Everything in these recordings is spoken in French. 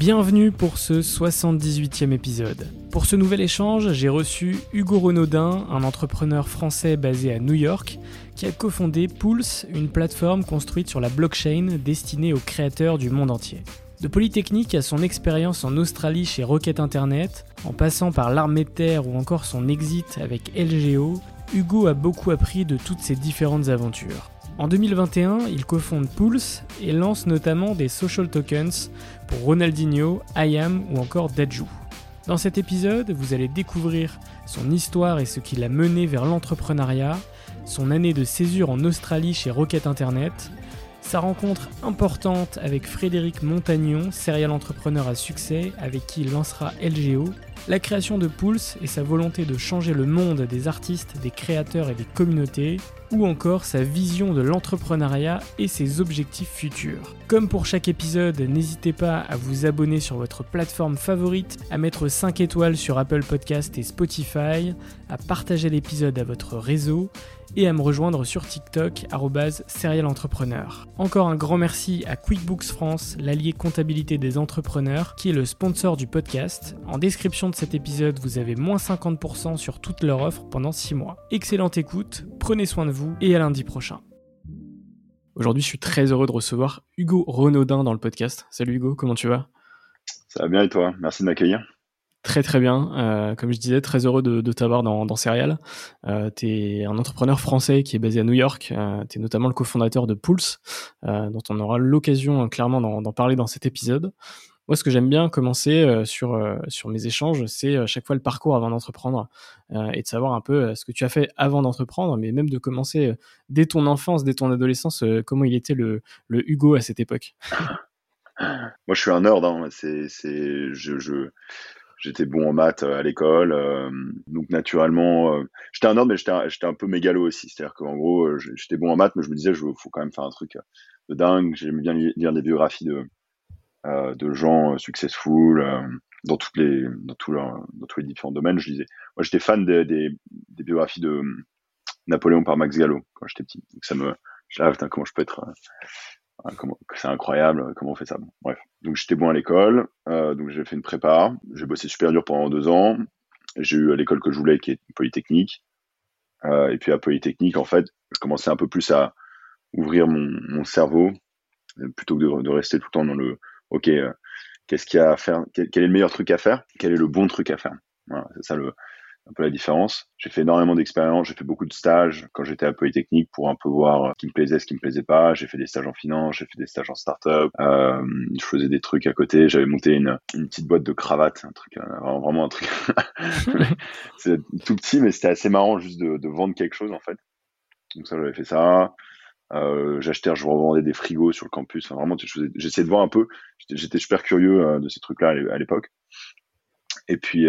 Bienvenue pour ce 78e épisode. Pour ce nouvel échange, j'ai reçu Hugo Renaudin, un entrepreneur français basé à New York, qui a cofondé Pulse, une plateforme construite sur la blockchain destinée aux créateurs du monde entier. De Polytechnique à son expérience en Australie chez Rocket Internet, en passant par l'armée de terre ou encore son exit avec LGO, Hugo a beaucoup appris de toutes ces différentes aventures. En 2021, il cofonde Pulse et lance notamment des social tokens pour Ronaldinho, IAM ou encore Dajou. Dans cet épisode, vous allez découvrir son histoire et ce qui l'a mené vers l'entrepreneuriat, son année de césure en Australie chez Rocket Internet, sa rencontre importante avec Frédéric Montagnon, serial entrepreneur à succès avec qui il lancera LGO, la création de Pulse et sa volonté de changer le monde des artistes, des créateurs et des communautés, ou encore sa vision de l'entrepreneuriat et ses objectifs futurs. Comme pour chaque épisode, n'hésitez pas à vous abonner sur votre plateforme favorite, à mettre 5 étoiles sur Apple Podcast et Spotify, à partager l'épisode à votre réseau et à me rejoindre sur TikTok @serialentrepreneur. Encore un grand merci à QuickBooks France, l'allié comptabilité des entrepreneurs, qui est le sponsor du podcast. En description de cet épisode, vous avez moins 50% sur toute leur offre pendant 6 mois. Excellente écoute, prenez soin de vous et à lundi prochain. Aujourd'hui, je suis très heureux de recevoir Hugo Renaudin dans le podcast. Salut Hugo, comment tu vas? Ça va bien et toi? Merci de m'accueillir. Très très bien. Euh, comme je disais, très heureux de, t'avoir dans, dans Serial. Euh, tu es un entrepreneur français qui est basé à New York. Euh, tu es notamment le cofondateur de Pulse, euh, dont on aura l'occasion clairement d'en parler dans cet épisode. Moi, ce que j'aime bien commencer sur, sur mes échanges, c'est à chaque fois le parcours avant d'entreprendre et de savoir un peu ce que tu as fait avant d'entreprendre, mais même de commencer dès ton enfance, dès ton adolescence, comment il était le, Hugo à cette époque. Moi, je suis un nerd. Hein. C'est, je, je j'étais bon en maths à l'école, euh, donc naturellement, euh, j'étais un nerd, mais j'étais un, un peu mégalo aussi. C'est-à-dire qu'en gros, euh, j'étais bon en maths, mais je me disais, je faut quand même faire un truc de dingue. J'aimais bien lire des biographies de de gens successful dans toutes les dans tous les différents domaines. Je disais, moi, j'étais fan des, des, biographies de Napoléon par Max Gallo quand j'étais petit. Donc ça me, je ah, putain, comment je peux être c'est incroyable, comment on fait ça. Bref. Donc j'étais bon à l'école, euh, donc j'ai fait une prépa, j'ai bossé super dur pendant deux ans. J'ai eu l'école que je voulais, qui est Polytechnique. Euh, et puis à Polytechnique, en fait, je commençais un peu plus à ouvrir mon, cerveau, plutôt que de, rester tout le temps dans le OK, euh, qu'est-ce qu'il y a à faire, quel, quel, est le meilleur truc à faire, quel est le bon truc à faire? Voilà, c'est ça le, un peu la différence. J'ai fait énormément d'expériences, j'ai fait beaucoup de stages quand j'étais à Polytechnique pour un peu voir ce qui me plaisait, ce qui me plaisait pas. J'ai fait des stages en finance, j'ai fait des stages en start-up. Euh, je faisais des trucs à côté. J'avais monté une, une petite boîte de cravates, un truc euh, vraiment un truc. c'est tout petit, mais c'était assez marrant juste de, vendre quelque chose en fait. Donc ça, j'avais fait ça. j'achetais, je revendais des frigos sur le campus. Vraiment, j'essayais de voir un peu. J'étais super curieux de ces trucs-là à l'époque. Et puis,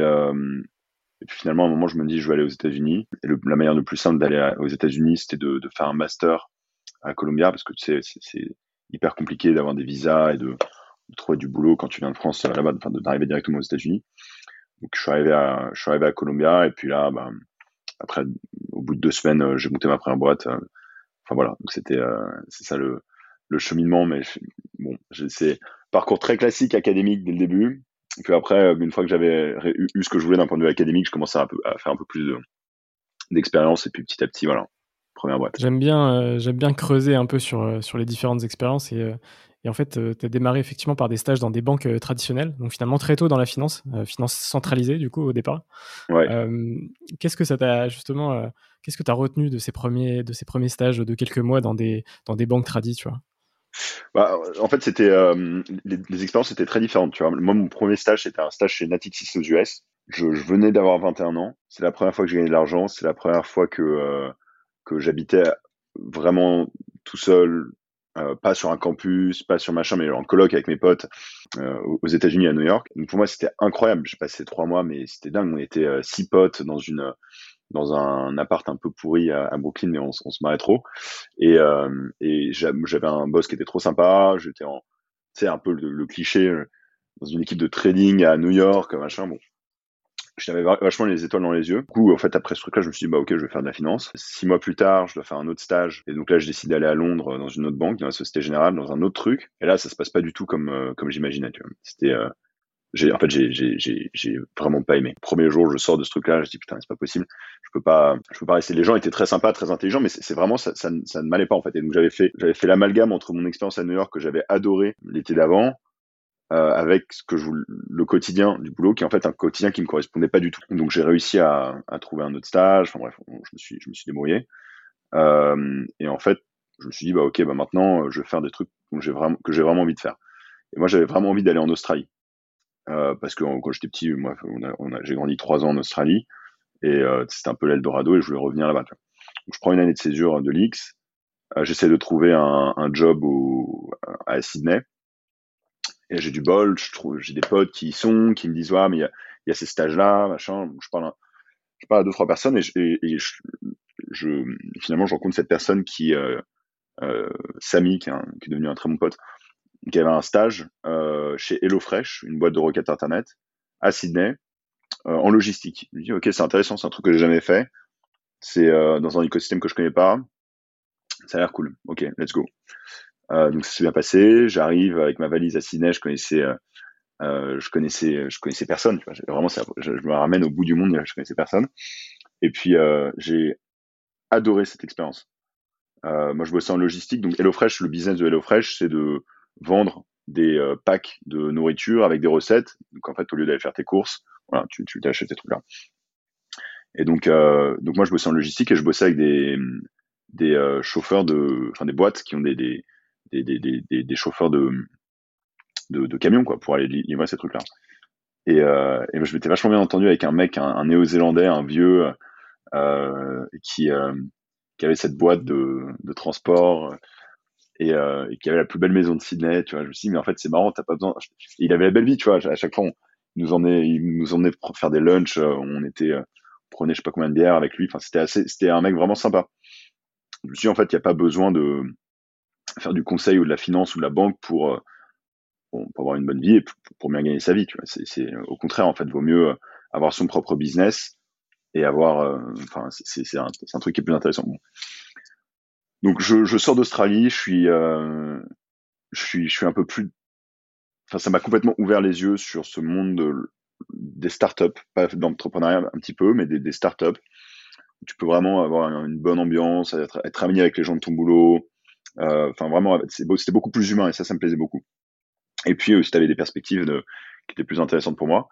et puis finalement, à un moment, je me dis, je vais aller aux États-Unis. Et la manière le plus simple d'aller aux États-Unis, c'était de, faire un master à Columbia, parce que tu sais, c'est hyper compliqué d'avoir des visas et de, trouver du boulot quand tu viens de France là-bas, enfin, d'arriver directement aux États-Unis. Donc je suis arrivé à, je suis arrivé à Columbia, et puis là, ben, après, au bout de deux semaines, euh, j'ai monté ma première boîte. Euh, enfin voilà, donc c'était, euh, c'est ça le, le cheminement, mais bon, c'est parcours très classique académique dès le début. Et puis après, euh, une fois que j'avais eu, ce que je voulais d'un point de vue académique, je commençais à, à faire un peu plus d'expérience et puis petit à petit, voilà, première boîte. J'aime bien, euh, j'aime bien creuser un peu sur, euh, sur les différentes expériences et, et en fait, tu as démarré effectivement par des stages dans des banques traditionnelles, donc finalement très tôt dans la finance, finance centralisée du coup au départ. Ouais. qu'est-ce que ça t'a justement, qu'est-ce que tu as retenu de ces premiers, de ces premiers stages de quelques mois dans des, dans des banques tradies, tu vois? Bah, en fait, c'était euh, les, les, expériences étaient très différentes. Tu vois, moi, mon premier stage, c'était un stage chez Natixis aux US. Je, je venais d'avoir 21 ans. C'est la première fois que j'ai gagné de l'argent. C'est la première fois que euh, que j'habitais vraiment tout seul, euh, pas sur un campus, pas sur machin, mais en coloc avec mes potes euh, aux États-Unis à New York. Donc pour moi, c'était incroyable. J'ai passé trois mois, mais c'était dingue. On était euh, six potes dans une dans un appart un peu pourri à, Brooklyn, mais on, on, se marrait trop. Et, euh, et j'avais un boss qui était trop sympa. J'étais en, tu sais, un peu le, cliché euh, dans une équipe de trading à New York, machin. Bon, j'avais vachement les étoiles dans les yeux. Du coup, en fait, après ce truc-là, je me suis dit, bah, ok, je vais faire de la finance. Six mois plus tard, je dois faire un autre stage. Et donc là, je décide d'aller à Londres dans une autre banque, dans la Société Générale, dans un autre truc. Et là, ça se passe pas du tout comme, euh, comme j'imaginais. C'était, euh, j'ai en fait j'ai j'ai j'ai vraiment pas aimé. Premier jour, je sors de ce truc-là, je dis putain, c'est pas possible. Je peux pas je peux pas rester. Les gens étaient très sympas, très intelligents, mais c'est vraiment ça, ça, ça ne m'allait pas en fait. Et donc j'avais fait j'avais fait l'amalgame entre mon expérience à New York que j'avais adoré l'été d'avant euh, avec ce que je le quotidien du boulot qui est en fait un quotidien qui me correspondait pas du tout. Donc j'ai réussi à, à trouver un autre stage. Enfin bref, je me suis je me suis débrouillé. Euh, et en fait, je me suis dit bah ok bah maintenant je vais faire des trucs que j'ai vraiment envie de faire. Et moi j'avais vraiment envie d'aller en Australie. Euh, parce que quand j'étais petit, moi, j'ai grandi trois ans en Australie et euh, c'était un peu l'Eldorado et je voulais revenir là-bas. Donc je prends une année de césure de l'X, euh, j'essaie de trouver un, un job au, à Sydney j'ai du bol, j'ai des potes qui y sont, qui me disent ouais mais il y a, ces stages-là, machin. Je parle, à, deux trois personnes et, finalement je rencontre cette personne qui euh, euh, Samy qui, est devenu un très bon pote qui avait un stage euh, chez HelloFresh, une boîte de requêtes internet, à Sydney, en logistique. Je me dis, ok, c'est intéressant, c'est un truc que j'ai jamais fait. C'est dans un écosystème que je connais pas. Ça a l'air cool. Ok, let's go. Euh, donc ça s'est bien passé. J'arrive avec ma valise à Sydney. Je connaissais, euh, je connaissais, je connaissais personne. Vraiment, je, me ramène au bout du monde. Je connaissais personne. Et puis j'ai adoré cette expérience. moi, je bossais en logistique. Donc HelloFresh, le business de HelloFresh, c'est de vendre des euh, packs de nourriture avec des recettes. Donc en fait, au lieu d'aller faire tes courses, voilà, tu, tu t'achètes ces trucs-là. Et donc, euh, donc moi, je bossais en logistique et je bossais avec des, des euh, chauffeurs de, enfin des boîtes qui ont des, des, des, des chauffeurs de, de, camions quoi, pour aller livrer ces trucs-là. Et, euh, et je m'étais vachement bien entendu avec un mec, un, néo-zélandais, un vieux, euh, qui, qui avait cette boîte de, de transport et, euh, qui avait la plus belle maison de Sydney, tu vois. Je me suis dit, mais en fait, c'est marrant, t'as pas besoin. il avait la belle vie, tu vois. À chaque fois, on nous emmenait, il nous emmenait faire des lunchs, euh, on était, euh, on prenait je sais pas combien de bières avec lui. Enfin, c'était assez, c'était un mec vraiment sympa. Je me suis dit, en fait, il n'y a pas besoin de faire du conseil ou de la finance ou de la banque pour, euh, avoir une bonne vie et pour, bien gagner sa vie. C'est, au contraire, en fait, vaut mieux avoir son propre business et avoir, enfin, c'est, un, truc qui est plus intéressant. Donc je, sors d'Australie, je suis, euh, je suis, un peu plus. Enfin, ça m'a complètement ouvert les yeux sur ce monde de, des startups, pas d'entrepreneuriat un petit peu, mais des, des startups. Tu peux vraiment avoir une bonne ambiance, être, être ami avec les gens de ton boulot. Euh, enfin, vraiment, c'était beaucoup plus humain et ça, ça me plaisait beaucoup. Et puis aussi, tu avais des perspectives de, qui étaient plus intéressantes pour moi.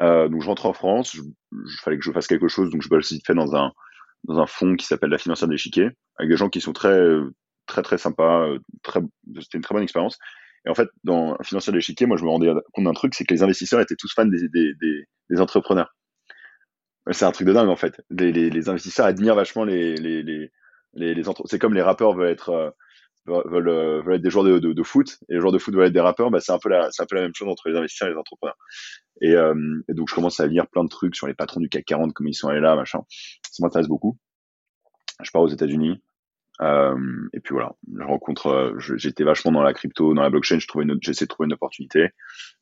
Euh, donc, je rentre en France. Il fallait que je fasse quelque chose, donc je bosse vite fait dans un fonds qui s'appelle la financière d'échiquier, avec des gens qui sont très, très, très sympas. Euh, c'était une très bonne expérience. Et en fait, dans la financière d'échiquier, moi, je me rendais compte d'un truc, c'est que les investisseurs étaient tous fans des, entrepreneurs. C'est un truc de dingue, en fait. Les, investisseurs admirent vachement les, Les, les c'est comme les rappeurs veulent être veulent, veulent, être des joueurs de, de, foot et les joueurs de foot veulent être des rappeurs. Bah, c'est un peu la c'est un peu la même chose entre les investisseurs et les entrepreneurs. Et, et, donc je commence à lire plein de trucs sur les patrons du CAC 40, comment ils sont allés là, machin. Ça m'intéresse beaucoup. Je pars aux États-Unis. Euh, et puis voilà, je rencontre, euh, j'étais vachement dans la crypto, dans la blockchain, je trouvais j'essaie de trouver une opportunité.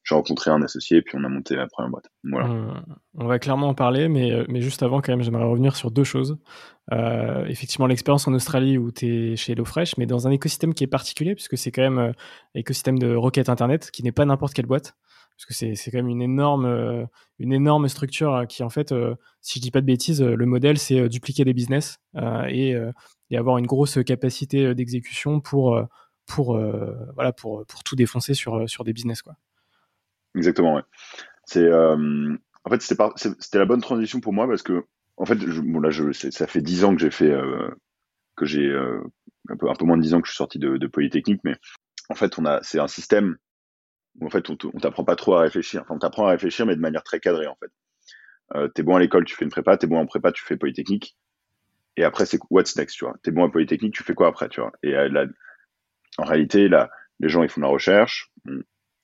J'ai rencontré un associé et puis on a monté la première boîte. On, va clairement en parler, mais, euh, mais juste avant, quand même, j'aimerais revenir sur deux choses. Euh, effectivement, l'expérience en Australie où tu es chez HelloFresh, mais dans un écosystème qui est particulier, puisque c'est quand même un écosystème de requête Internet, qui n'est pas n'importe quelle boîte parce que c'est quand même une énorme, une énorme structure qui, en fait, si je dis pas de bêtises, le modèle, c'est dupliquer des business et et avoir une grosse capacité euh, d'exécution pour, euh, pour, euh, voilà, pour, pour tout défoncer sur, sur des business. Quoi. Exactement, ouais. En fait, c'était, la bonne transition pour moi parce que, en fait, bon, là, ça fait dix ans que j'ai fait, que j'ai un, peu, moins de dix ans que je suis sorti de, de Polytechnique, mais en fait, on a, c'est un système où en fait, on, t'apprend pas trop à réfléchir. Enfin, on t'apprend à réfléchir, mais de manière très cadrée, en fait. Euh, t'es bon à l'école, tu fais une prépa, t'es bon en prépa, tu fais Polytechnique. Et après, c'est what's next, tu vois. T'es bon à Polytechnique, tu fais quoi après, tu vois. Et euh, là, en réalité, là, les gens, ils font de la recherche.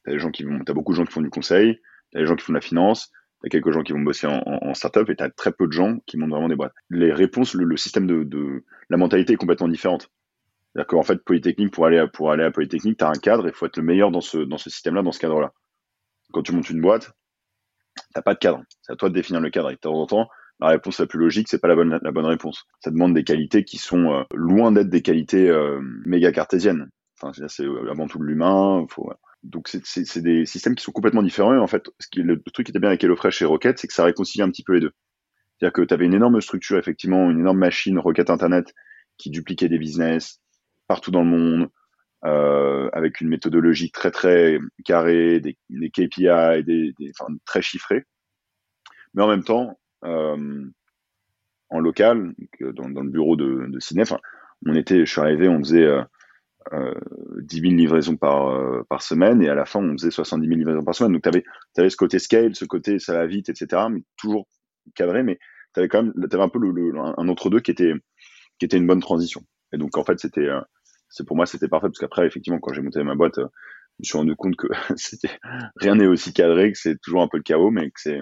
T'as des gens qui vont, t'as beaucoup de gens qui font du conseil. T'as des gens qui font de la finance. T'as quelques gens qui vont bosser en, en, en startup et t'as très peu de gens qui montent vraiment des boîtes. Les réponses, le, système de, la mentalité est complètement différente. C'est-à-dire qu'en fait, Polytechnique, pour aller à, pour aller à Polytechnique, t'as un cadre, il faut être le meilleur dans ce, dans ce système-là, dans ce cadre-là. Quand tu montes une boîte, t'as pas de cadre. C'est à toi de définir le cadre. Et de temps en temps, la réponse la plus logique, c'est pas la bonne, la bonne réponse. Ça demande des qualités qui sont euh, loin d'être des qualités euh, méga cartésiennes. Enfin, c'est avant tout de l'humain. Donc, c'est des systèmes qui sont complètement différents. En fait, ce qui, le, truc qui était bien avec HelloFresh et Rocket, c'est que ça réconcilie un petit peu les deux. C'est-à-dire que tu avais une énorme structure, effectivement, une énorme machine Rocket Internet qui dupliquait des business partout dans le monde, euh, avec une méthodologie très très carrée, des, des KPI, très chiffrés. Mais en même temps, euh, en local, euh, dans, le bureau de, de Ciné. on était, je suis arrivé, on faisait euh, 10 000 livraisons par, semaine et à la fin on faisait 70 000 livraisons par semaine. Donc tu avais, avais, ce côté scale, ce côté ça va vite, etc. Mais toujours cadré, mais tu avais quand même avais un peu le, un entre-deux qui était, qui était une bonne transition. Et donc en fait c'était, c'est pour moi c'était parfait parce qu'après effectivement quand j'ai monté ma boîte, je me suis rendu compte que c'était rien n'est aussi cadré, que c'est toujours un peu le chaos, mais que c'est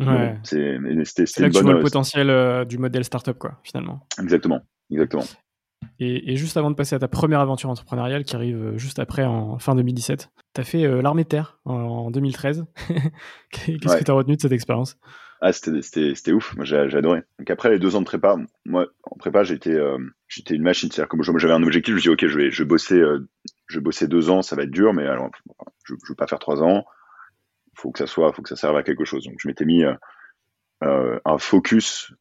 Ouais. c'est là que tu vois le euh, potentiel euh, du modèle startup, quoi, finalement. Exactement, exactement. Et, et, juste avant de passer à ta première aventure entrepreneuriale qui arrive euh, juste après, en fin 2017, tu as fait l'armée de terre en, 2013. Qu'est-ce que tu as retenu de cette expérience? Ah, c'était ouf, moi j'ai adoré. Donc après les deux ans de prépa, moi en prépa j'étais j'étais une machine, c'est-à-dire comme j'avais un objectif, je me dis ok je vais je bosser je vais bosser deux ans, ça va être dur, mais alors je, je veux pas faire trois ans, faut que ça soit, faut que ça serve à quelque chose. Donc je m'étais mis euh, euh, un focus.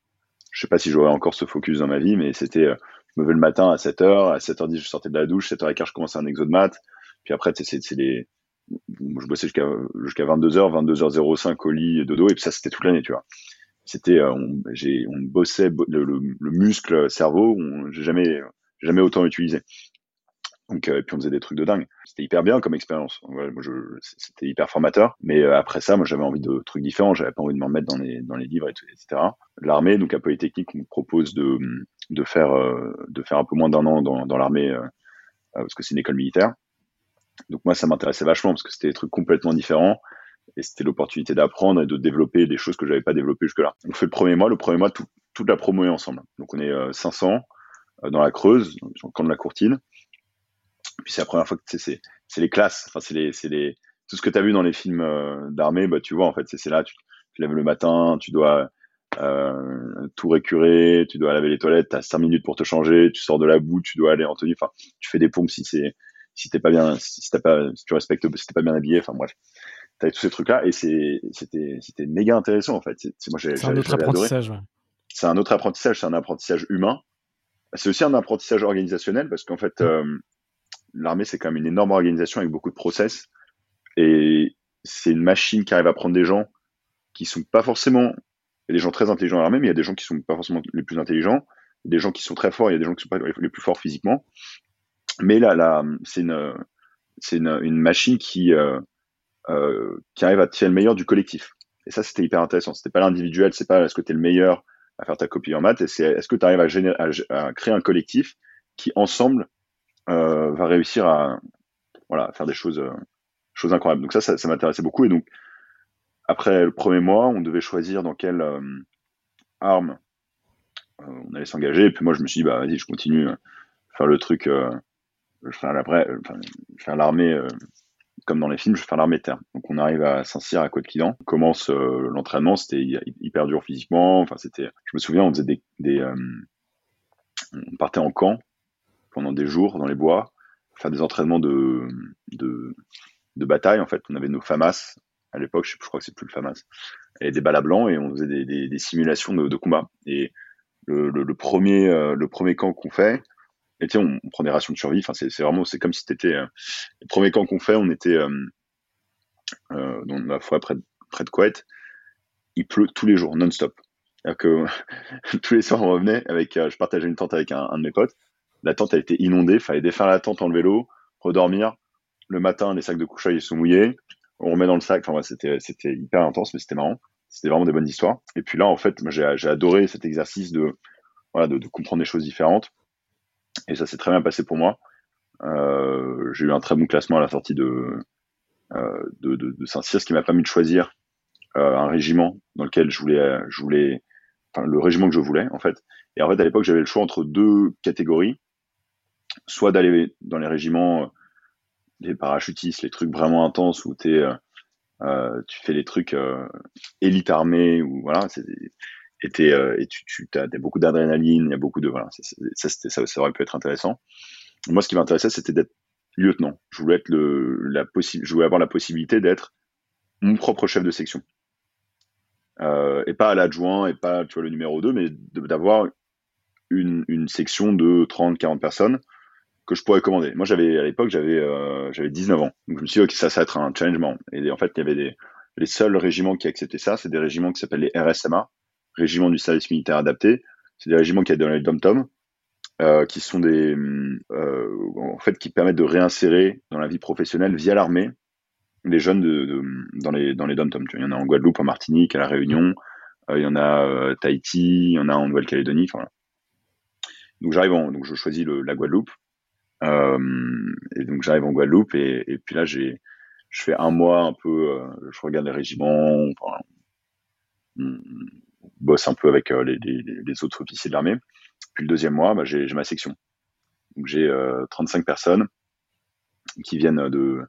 Je sais pas si j'aurais encore ce focus dans ma vie, mais c'était, euh, je me levais le matin à 7h, à 7h10 je sortais de la douche, 7h15 je commençais un exo de maths, puis après c'est c'est je bossais jusqu'à jusqu'à 22h, 22h05 au lit dodo et puis ça c'était toute l'année, tu vois. C'était on, j'ai on bossait le, le, muscle cerveau, j'ai jamais jamais autant utilisé. Donc, euh, et puis on faisait des trucs de dingue. C'était hyper bien comme expérience. c'était hyper formateur. Mais euh, après ça, moi, j'avais envie de trucs différents. J'avais pas envie de me remettre dans les, livres, et etc. L'armée, donc à Polytechnique, on me propose de, de faire, euh, de faire un peu moins d'un an dans, dans l'armée parce que c'est une école militaire. Donc moi, ça m'intéressait vachement parce que c'était des trucs complètement différents et c'était l'opportunité d'apprendre et de développer des choses que j'avais pas développées jusque-là. On fait le premier mois. Le premier mois, toute la promo est ensemble. Donc on est 500 dans la Creuse, sur le camp de la Courtine. Puis c'est la première fois que c'est les classes, enfin c'est les les tout ce que tu as vu dans les films euh, d'armée, bah tu vois en fait c'est là tu, lèves le matin, tu dois euh, tout récurer, tu dois laver les toilettes, tu as 5 minutes pour te changer, tu sors de la boue, tu dois aller en tenue, enfin tu fais des pompes si c'est si t'es pas bien si t'as pas si tu respectes si t'es pas bien habillé, enfin bref. T'avais tous ces trucs là et c'était c'était méga intéressant en fait. C'est moi j'ai un autre apprentissage. Ouais. C'est un autre apprentissage, c'est un apprentissage humain. C'est aussi un apprentissage organisationnel parce qu'en fait, euh, l'armée, c'est quand même une énorme organisation avec beaucoup de process. Et c'est une machine qui arrive à prendre des gens qui sont pas forcément, il y a des gens très intelligents à l'armée, mais il y a des gens qui sont pas forcément les plus intelligents, des gens qui sont très forts, il y a des gens qui sont pas les plus forts physiquement. Mais là, c'est une, une, une, machine qui, euh, euh, qui arrive à tirer le meilleur du collectif. Et ça, c'était hyper intéressant. C'était pas l'individuel, c'est pas est-ce que t'es le meilleur à faire ta copie en maths. Et c'est est-ce que tu arrives à, créer un collectif qui ensemble euh, va réussir à voilà faire des choses choses incroyables. Donc ça, ça, ça m'intéressait beaucoup. Et donc après le premier mois, on devait choisir dans quelle arme on allait s'engager. Et puis moi, je me suis dit bah vas-y, je continue à faire le truc. Faire faire l'armée comme dans les films, je vais l'armée terre. Donc on arrive à Saint-Cyr à Côte-Quidan. On commence euh, l'entraînement, c'était hyper dur physiquement. Enfin c'était, je me souviens, on faisait des, euh, on partait en camp pendant des jours dans les bois, faire des entraînements de, de, bataille en fait. On avait nos FAMAS à l'époque, je, crois que c'est plus le FAMAS, et des balles à blanc et on faisait des, simulations de, de, combat. Et le, premier, euh, le premier camp qu'on fait, tu on, prend des rations de survie. Enfin, c'est vraiment, c'est comme si c'était euh, le premier camp qu'on fait. On était euh, euh, dans la forêt près de, près Couette. Il pleut tous les jours, non-stop. que tous les soirs, on revenait avec. je partageais une tente avec un, de mes potes. La tente a été inondée. Fallait défaire la tente en le vélo, redormir. Le matin, les sacs de couchage ils sont mouillés. On remet dans le sac. Enfin, c'était c'était hyper intense, mais c'était marrant. C'était vraiment des bonnes histoires. Et puis là, en fait, j'ai adoré cet exercice de comprendre des choses différentes et ça s'est très bien passé pour moi. Euh, j'ai eu un très bon classement à la sortie de, euh, de, Saint-Cyr, ce qui m'a permis de choisir euh, un régiment dans lequel je voulais, je voulais, enfin le régiment que je voulais en fait. Et en fait à l'époque j'avais le choix entre deux catégories, soit d'aller dans les régiments, les parachutistes, les trucs vraiment intenses où tu fais les trucs élite armée ou voilà, et, euh, et tu, tu as, beaucoup d'adrénaline, il y a beaucoup de voilà, ça, ça, ça, aurait pu être intéressant. Moi, ce qui m'intéressait, c'était d'être lieutenant. Je voulais être le, la je voulais avoir la possibilité d'être mon propre chef de section. Euh, et pas l'adjoint et pas tu vois le numéro 2 mais d'avoir une, une section de 30 40 personnes que je pourrais commander. Moi j'avais à l'époque j'avais euh, j'avais 19 ans. Donc je me suis dit OK, ça ça va être un challenge Et en fait, il y avait des les seuls régiments qui acceptaient ça, c'est des régiments qui s'appellent les RSMA, régiment du service militaire adapté. C'est des régiments qui aident dans les dom-tom, euh, qui sont des, euh, en fait, qui permettent de réinsérer dans la vie professionnelle via l'armée les jeunes dans les dans les dom-tom. Il y en a en Guadeloupe, en Martinique, à la Réunion. Euh, il y en a euh, Tahiti, il y en a en Nouvelle-Calédonie. Donc j'arrive donc je choisis la Guadeloupe. Et donc j'arrive en Guadeloupe et, puis là j'ai je fais un mois un peu, je regarde les régiments, enfin, bosse un peu avec euh, les, les, autres officiers de l'armée. Puis le deuxième mois, bah, j'ai ma section. Donc j'ai 35 euh, personnes qui viennent de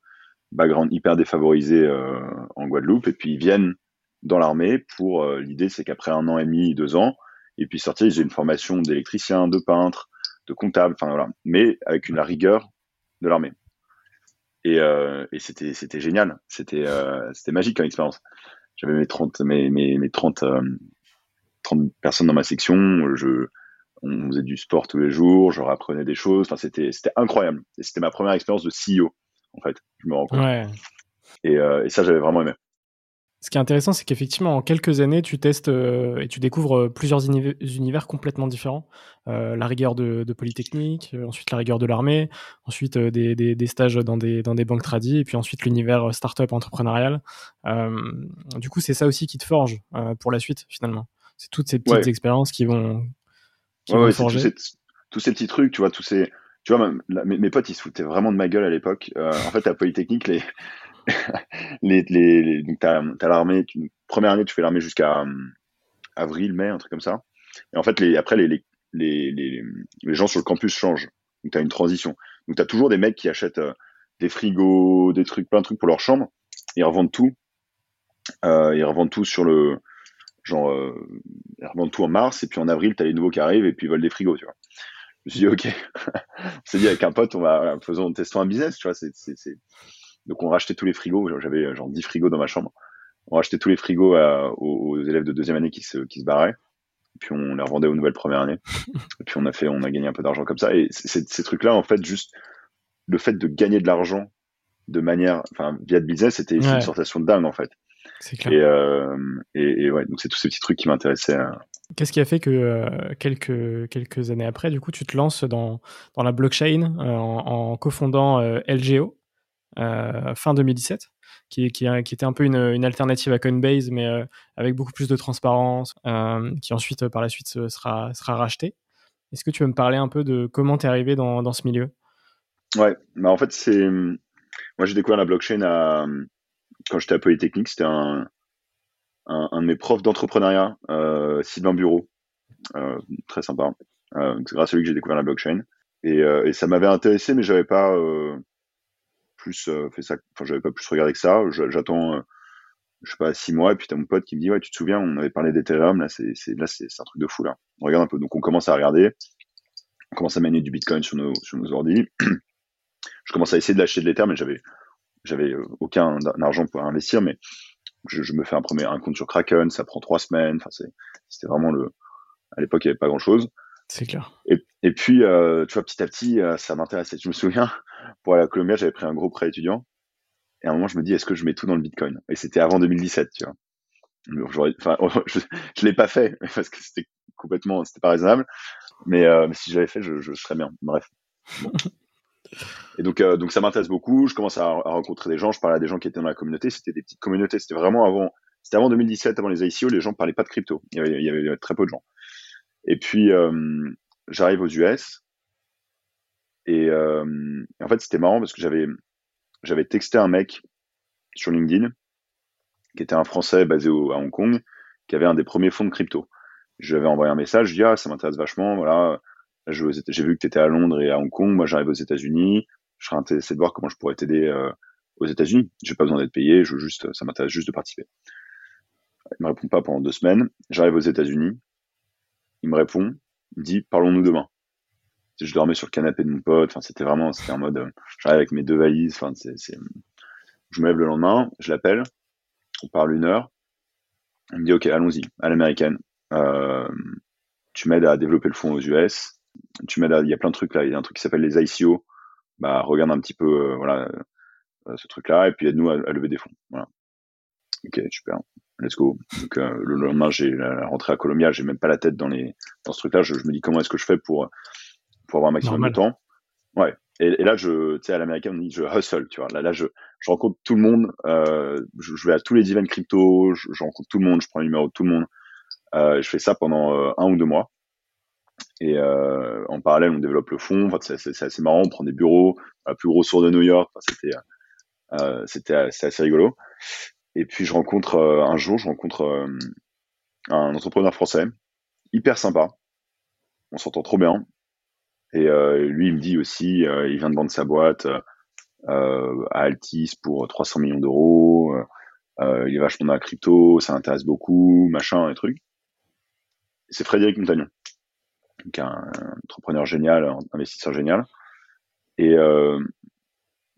background hyper défavorisés euh, en Guadeloupe et puis ils viennent dans l'armée pour l'idée c'est qu'après un an et demi, deux ans, et puis sortir, ils ont une formation d'électricien, de peintre, de comptable, enfin voilà, mais avec une la rigueur de l'armée. Et, c'était génial, c'était magique comme expérience. J'avais mes 30 mes mes, mes 30 30 personnes dans ma section. Je, on faisait du sport tous les jours, je apprenais des choses. Enfin, c'était, c'était incroyable. Et c'était ma première expérience de CEO, en fait. Je me rends compte. Et, euh, et, ça, j'avais vraiment aimé. Ce qui est intéressant, c'est qu'effectivement, en quelques années, tu testes euh, et tu découvres euh, plusieurs univers, complètement différents. Euh, la rigueur de, de Polytechnique, ensuite la rigueur de l'armée, ensuite des, des, des, stages dans des, dans des banques tradies, et puis ensuite l'univers startup entrepreneurial. du coup, c'est ça aussi qui te forge pour la suite, finalement. C'est toutes ces petites expériences qui vont, qui vont forger. Tous ces, tous ces, petits trucs, tu vois, tous ces, tu vois, mes, mes, potes, ils se foutaient vraiment de ma gueule à l'époque. Euh, en fait, à Polytechnique, les, les, les, donc t'as, as l'armée, première année, tu fais l'armée jusqu'à euh, avril, mai, un truc comme ça. Et en fait, les, après, les, les, les, les, gens sur le campus changent. Donc, t'as une transition. Donc, t'as toujours des mecs qui achètent euh, des frigos, des trucs, plein de trucs pour leur chambre. Ils revendent tout. Euh, ils revendent tout sur le, genre, euh, ils revendent tout en mars, et puis en avril, t'as les nouveaux qui arrivent, et puis ils volent des frigos, tu vois. Je me suis dit, ok, on s'est dit avec un pote, on va, faisons, testons un business, tu vois, c'est, c'est, c'est... Donc on rachetait tous les frigos, j'avais genre 10 frigos dans ma chambre. On rachetait tous les frigos aux, élèves de deuxième année qui se, qui se barraient. Et puis on les revendait aux nouvelles premières années. et puis on a fait, on a gagné un peu d'argent comme ça. Et ces trucs-là, en fait, juste le fait de gagner de l'argent de manière, enfin, via de business, c'était une sensation de dingue, en fait. Et, euh, et, et, ouais, donc c'est tous ces petits trucs qui m'intéressaient. Hein. Qu'est-ce qui a fait que euh, quelques, quelques années après, du coup, tu te lances dans, dans la blockchain euh, en, en cofondant LGO fin 2017, qui, qui, était un peu une, une alternative à Coinbase, mais avec beaucoup plus de transparence, qui ensuite, par la suite, sera, sera racheté. Est-ce que tu veux me parler un peu de comment tu es arrivé dans, dans, ce milieu? Ouais, bah en fait, c'est. Moi, j'ai découvert la blockchain à... quand j'étais à Polytechnique. C'était un, un, de mes profs d'entrepreneuriat, euh, Sylvain Bureau. Euh, très sympa. Euh, c'est grâce à lui que j'ai découvert la blockchain. Et, ça m'avait intéressé, mais j'avais pas plus fait ça. Enfin, pas plus regardé que ça. J'attends, je sais pas, six mois. Et puis t'as mon pote qui me dit, ouais, tu te souviens, on avait parlé d'Ethereum. Là, c'est, là, c'est, un truc de fou là. On regarde un peu. Donc on commence à regarder. On commence à mener du Bitcoin sur nos, sur nos ordi. je commence à essayer de lâcher de l'Ether, mais j'avais, j'avais aucun argent pour investir, mais je, je, me fais un premier un compte sur Kraken, ça prend trois semaines. Enfin, c'était vraiment le. À l'époque, il n'y avait pas grand chose. C'est clair. Et, et puis, euh, tu vois, petit à petit, euh, ça m'intéressait. Je me souviens, pour aller à Colombia, j'avais pris un gros prêt étudiant. Et à un moment, je me dis, est-ce que je mets tout dans le Bitcoin? Et c'était avant 2017, tu vois. Enfin, je, je l'ai pas fait parce que c'était complètement, c'était pas raisonnable. Mais, euh, mais si j'avais fait, je, je serais bien. Bref. Bon. Et donc, euh, donc ça m'intéresse beaucoup. Je commence à, rencontrer des gens. Je parlais à des gens qui étaient dans la communauté. C'était des petites communautés. C'était vraiment avant. C'était avant 2017, avant les ICO. Les gens parlaient pas de crypto. Il y avait, très peu de gens. Et puis, euh, j'arrive aux US. Et, euh, en fait, c'était marrant parce que j'avais, j'avais texté un mec sur LinkedIn qui était un Français basé à Hong Kong, qui avait un des premiers fonds de crypto. Je lui avais envoyé un message. Je dis ah, ça m'intéresse vachement. Voilà j'ai vu que tu étais à Londres et à Hong Kong. Moi, j'arrive aux États-Unis. Je serais intéressé de voir comment je pourrais t'aider euh, aux États-Unis. J'ai pas besoin d'être payé. Je juste, ça m'intéresse juste de participer. Il me répond pas pendant deux semaines. J'arrive aux États-Unis. Il me répond. Il me dit, parlons-nous demain. Je dormais sur le canapé de mon pote. Enfin, c'était vraiment, en mode, euh, j'arrive avec mes deux valises. Enfin, je me lève le lendemain. Je l'appelle. On parle une heure. Il me dit, OK, allons-y, à l'américaine. Euh, tu m'aides à développer le fonds aux US tu il y a plein de trucs là, il y a un truc qui s'appelle les ICO. Bah, regarde un petit peu, euh, voilà, euh, ce truc-là, et puis aide-nous à, lever des fonds. Voilà. Ok, super. Let's go. Donc, euh, le lendemain, j'ai la rentrée à Colombia, j'ai même pas la tête dans les, dans ce truc-là. Je, me dis comment est-ce que je fais pour, pour avoir un maximum de temps? Ouais. Et, là, je, tu sais, à l'américaine, on dit je hustle, tu vois. Là, là, je, je rencontre tout le monde. Je, vais à tous les events crypto. Je, je, rencontre tout le monde. Je prends le numéro de tout le monde. Je fais ça pendant un ou deux mois. Et euh, en parallèle, on développe le fond. Enfin, c'est assez marrant. On prend des bureaux la plus grosse tour de New York. C'était euh, c'était assez rigolo. Et puis je rencontre euh, un jour, je rencontre euh, un entrepreneur français, hyper sympa. On s'entend trop bien. Et euh, lui, il me dit aussi, il vient de vendre sa boîte à Altis pour 300 millions d'euros. il est vachement dans la crypto, ça intéresse beaucoup, machin, et trucs. C'est Frédéric Montagnon donc un, entrepreneur génial, investisseur génial. Et euh,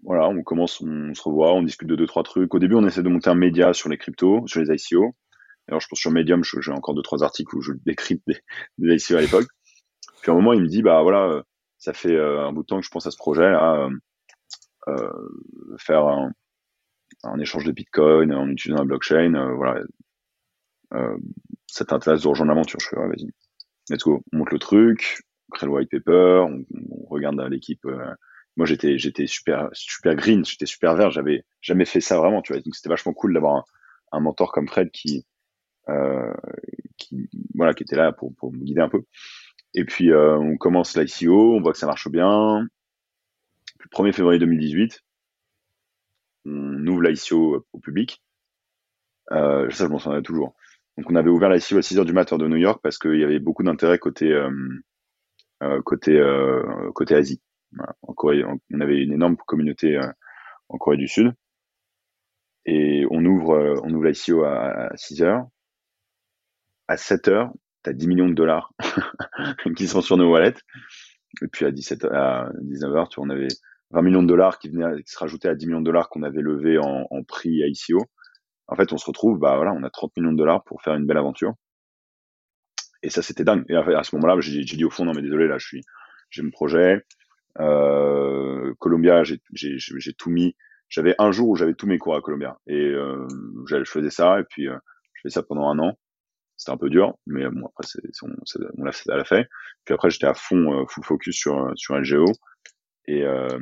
voilà, on commence, on se revoit, on discute de deux trois trucs. Au début, on essaie de monter un média sur les cryptos, sur les ICO. Alors, je pense sur Medium, j'ai encore deux trois articles où je décrypte des, ICO à l'époque. Puis à un moment, il me dit, bah voilà, ça fait euh, un bout de temps que je pense à ce projet là, euh, faire un, échange de Bitcoin en utilisant la blockchain. Voilà, euh, ça t'intéresse de rejoindre l'aventure Je fais, ouais, vas-y let's go, on monte le truc, on crée le white paper, on, regarde l'équipe. Euh, moi, j'étais, super, green, j'étais super vert, j'avais jamais fait ça vraiment, tu vois. Donc, c'était vachement cool d'avoir un, mentor comme Fred qui, euh, qui, voilà, qui était là pour, pour me guider un peu. Et puis, euh, on commence l'ICO, on voit que ça marche bien. Le 1er février 2018, on ouvre l'ICO au public. Ça, je m'en souviens toujours. Donc on avait ouvert la à 6 heures du matin de New York parce qu'il y avait beaucoup d'intérêt côté euh, euh, côté euh, côté Asie. En Corée, on avait une énorme communauté en Corée du Sud. Et on ouvre on ouvre à, 6 heures. À 7 heures, tu as 10 millions de dollars qui sont sur nos wallets. Et puis à 17 à 19 heures, tu vois, on avait 20 millions de dollars qui venaient qui se rajoutaient à 10 millions de dollars qu'on avait levé en, en prix à ICO en fait, on se retrouve, bah voilà, on a 30 millions de dollars pour faire une belle aventure. Et ça, c'était dingue. Et à, ce moment-là, j'ai dit au fond, non, mais désolé, là, je suis, j'ai mon projet. Euh, Columbia, j'ai tout mis. J'avais un jour où j'avais tous mes cours à Columbia. Et euh, je faisais ça, et puis euh, je faisais ça pendant un an. C'était un peu dur, mais bon, après, c'est, on, l'a fait. Puis après, j'étais à fond, euh, full focus sur, sur LGO. Et, euh,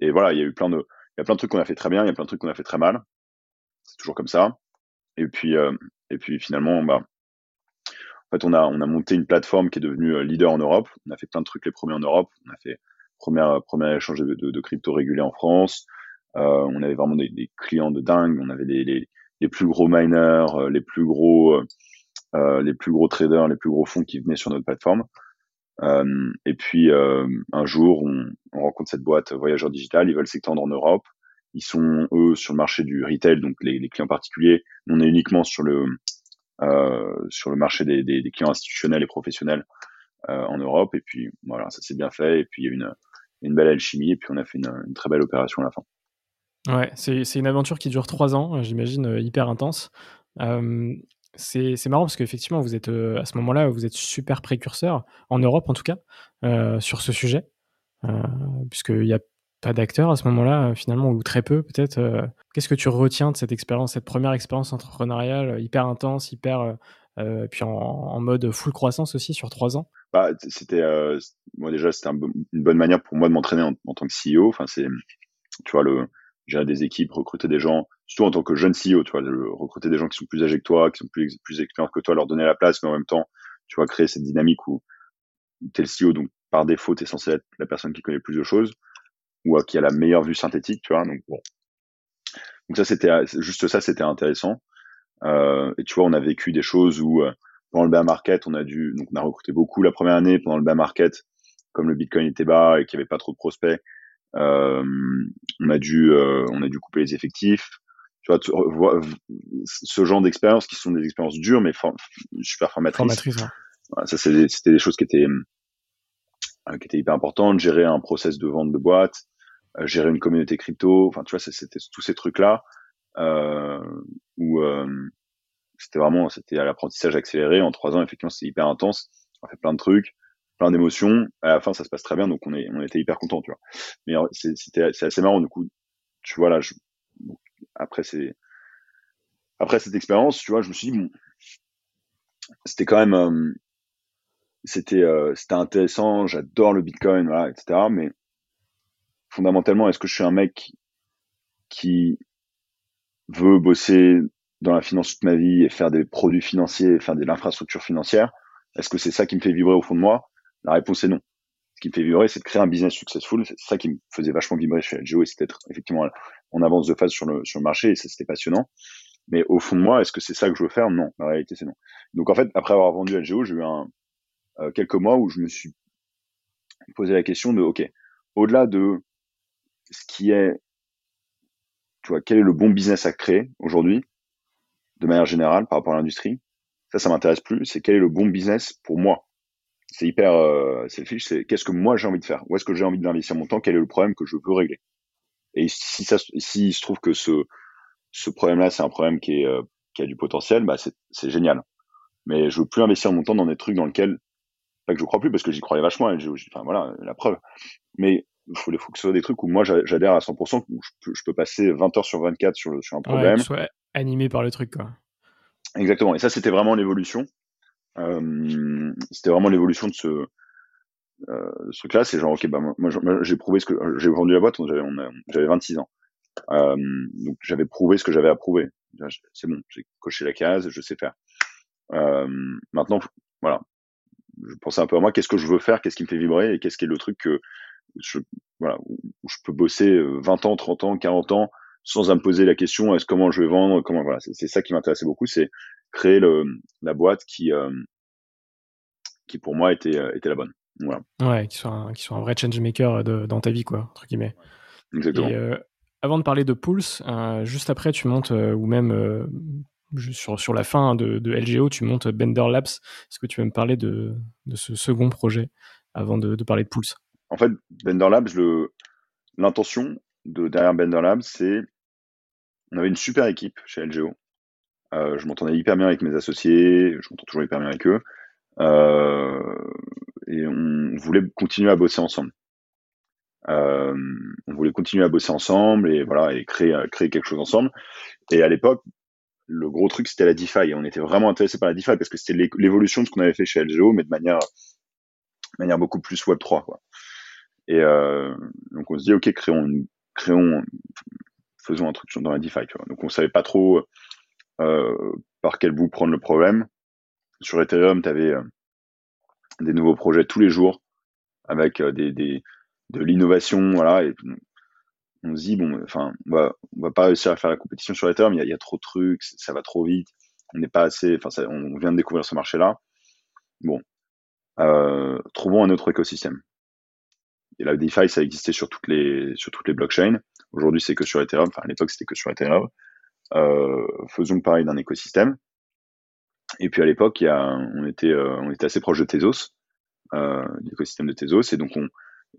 et voilà, il y a eu plein de, il y a plein de trucs qu'on a fait très bien, il y a plein de trucs qu'on a fait très mal. Toujours comme ça. Et puis, et puis finalement, bah, en fait, on a, on a monté une plateforme qui est devenue leader en Europe. On a fait plein de trucs les premiers en Europe. On a fait première, premier échange de, crypto régulé en France. on avait vraiment des, clients de dingue. On avait les, les, plus gros miners, les plus gros, les plus gros traders, les plus gros fonds qui venaient sur notre plateforme. Euh, et puis euh, un jour, on, on, rencontre cette boîte Voyageurs Digital, ils veulent s'étendre en Europe. Ils sont eux sur le marché du retail, donc les, clients particuliers. On est uniquement sur le euh, sur le marché des, clients institutionnels et professionnels euh, en Europe. Et puis voilà, ça s'est bien fait. Et puis il y a une, une belle alchimie. Et puis on a fait une, très belle opération à la fin. Ouais, c'est une aventure qui dure trois ans, j'imagine, hyper intense. Euh, c'est marrant parce qu'effectivement, vous êtes euh, à ce moment-là, vous êtes super précurseur, en Europe en tout cas, euh, sur ce sujet, euh, puisqu'il n'y a pas d'acteurs à ce moment-là, finalement, ou très peu peut-être. Qu'est-ce que tu retiens de cette expérience, cette première expérience entrepreneuriale hyper intense, hyper. puis en, mode full croissance aussi sur trois ans? Bah, C'était. moi, déjà, c'était une bonne manière pour moi de m'entraîner en, tant que CEO. Enfin, c'est. Tu vois, le gérer des équipes, recruter des gens, surtout en tant que jeune CEO, tu vois, recruter des gens qui sont plus âgés que toi, qui sont plus, plus expérients que toi, leur donner la place, mais en même temps, tu vois, créer cette dynamique où t'es le CEO, donc par défaut, t'es censé être la personne qui connaît plus de choses, ou qui a la meilleure vue synthétique, tu vois, donc bon. Donc ça, c'était juste ça, c'était intéressant. Euh, et tu vois, on a vécu des choses où euh, pendant le bear market, on a dû, donc on a recruté beaucoup la première année pendant le bear market, comme le Bitcoin était bas et qu'il n'y avait pas trop de prospects, euh, on a dû, euh, on a dû couper les effectifs. Tu vois, ce genre d'expériences qui sont des expériences dures mais super formatrices. ça, c'était des choses qui étaient euh, qui étaient hyper importantes. Gérer un process de vente de boîte, gérer une communauté crypto. Enfin, tu vois, c'était tous ces trucs là euh, où c'était vraiment c'était à l'apprentissage accéléré en trois ans. Effectivement, c'est hyper intense. On fait plein de trucs plein d'émotions. À la fin, ça se passe très bien, donc on est, on était hyper content, tu vois. Mais c'était, c'est assez marrant, du coup. Tu vois là, je, après c'est, après cette expérience, tu vois, je me suis dit bon, c'était quand même, euh, c'était, euh, c'était intéressant. J'adore le Bitcoin, voilà, etc. Mais fondamentalement, est-ce que je suis un mec qui veut bosser dans la finance toute ma vie et faire des produits financiers, faire de l'infrastructure financière? Est-ce que c'est ça qui me fait vibrer au fond de moi? La réponse est non. Ce qui me fait vibrer, c'est de créer un business successful. C'est ça qui me faisait vachement vibrer chez LGO et c'était effectivement on avance de phase sur le, sur le marché et c'était passionnant. Mais au fond de moi, est-ce que c'est ça que je veux faire? Non, la réalité c'est non. Donc en fait, après avoir vendu LGO, j'ai eu un, euh, quelques mois où je me suis posé la question de, ok, au-delà de ce qui est, tu vois, quel est le bon business à créer aujourd'hui, de manière générale par rapport à l'industrie, ça, ça m'intéresse plus. C'est quel est le bon business pour moi c'est hyper euh, selfish, c'est qu'est-ce que moi j'ai envie de faire? Où est-ce que j'ai envie d'investir mon temps? Quel est le problème que je veux régler? Et si ça, si se trouve que ce ce problème-là, c'est un problème qui est euh, qui a du potentiel, bah c'est génial. Mais je veux plus investir mon temps dans des trucs dans lesquels pas que je crois plus parce que j'y croyais vachement. enfin voilà, la preuve. Mais il faut, faut que ce soit des trucs où moi j'adhère à 100%, où je peux, je peux passer 20 heures sur 24 sur, sur un problème. Ouais, animé par le truc quoi. Exactement. Et ça, c'était vraiment l'évolution. Euh, c'était vraiment l'évolution de ce, euh, ce truc-là. C'est genre, ok, bah, moi, j'ai prouvé ce que j'ai vendu la boîte, j'avais 26 ans. Euh, donc j'avais prouvé ce que j'avais à prouver. C'est bon, j'ai coché la case, je sais faire. Euh, maintenant, voilà, je pensais un peu à moi, qu'est-ce que je veux faire, qu'est-ce qui me fait vibrer et qu'est-ce qui est le truc que je, voilà, où je peux bosser 20 ans, 30 ans, 40 ans sans me poser la question est-ce comment je vais vendre, comment voilà, c'est ça qui m'intéressait beaucoup, c'est créer le, la boîte qui, euh, qui pour moi était, euh, était la bonne. Voilà. Ouais, qui soit, un, qui soit un vrai change maker de, dans ta vie, quoi, entre guillemets. Exactement. Et, euh, avant de parler de Pulse, juste après, tu montes, ou même sur, la fin de, LGO, tu montes Bender Labs. Est-ce que tu veux me parler de, ce second projet avant de, parler de Pulse? En fait, Bender Labs, l'intention de derrière Bender Labs, c'est on avait une super équipe chez LGO. Euh, je m'entendais hyper bien avec mes associés, je m'entends toujours hyper bien avec eux. Euh, et on voulait continuer à bosser ensemble. Euh, on voulait continuer à bosser ensemble et voilà et créer quelque chose ensemble. Et à l'époque, le gros truc c'était la DeFi. On était vraiment intéressé par la DeFi parce que c'était l'évolution de ce qu'on avait fait chez LGO, mais de manière manière beaucoup plus Web 3. Quoi. Et euh, donc on se dit ok créons créons faisons un truc dans la DeFi. Donc on savait pas trop par quel bout prendre le problème. Sur Ethereum, tu avais des nouveaux projets tous les jours avec des, des de l'innovation, voilà. On se dit bon, enfin, on va, on va pas réussir à faire la compétition sur Ethereum. Il y y a trop de trucs, ça va trop vite. On n'est pas assez, enfin, on vient de découvrir ce marché-là. Bon, euh, trouvons un autre écosystème. Et la DeFi, ça existait sur toutes les sur toutes les blockchains. Aujourd'hui, c'est que sur Ethereum. Enfin, à l'époque, c'était que sur Ethereum. Euh, faisons pareil d'un écosystème. Et puis à l'époque, on était euh, on était assez proche de Tezos, euh, l'écosystème de Tezos, et donc on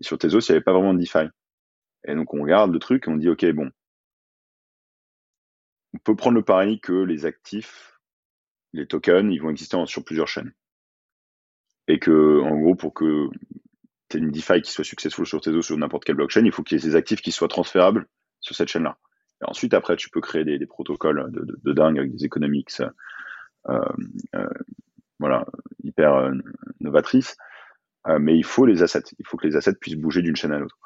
sur Tezos, il n'y avait pas vraiment de DeFi. Et donc on regarde le truc et on dit ok bon, on peut prendre le pari que les actifs, les tokens, ils vont exister sur plusieurs chaînes. Et que en gros pour que tu aies une DeFi qui soit successful sur Tezos sur n'importe quelle blockchain, il faut qu'il y ait ces actifs qui soient transférables sur cette chaîne-là. Et ensuite après tu peux créer des, protocoles de, dingue avec des économiques euh, euh, voilà hyper euh, novatrices. Euh, mais il faut les assets. Il faut que les assets puissent bouger d'une chaîne à l'autre.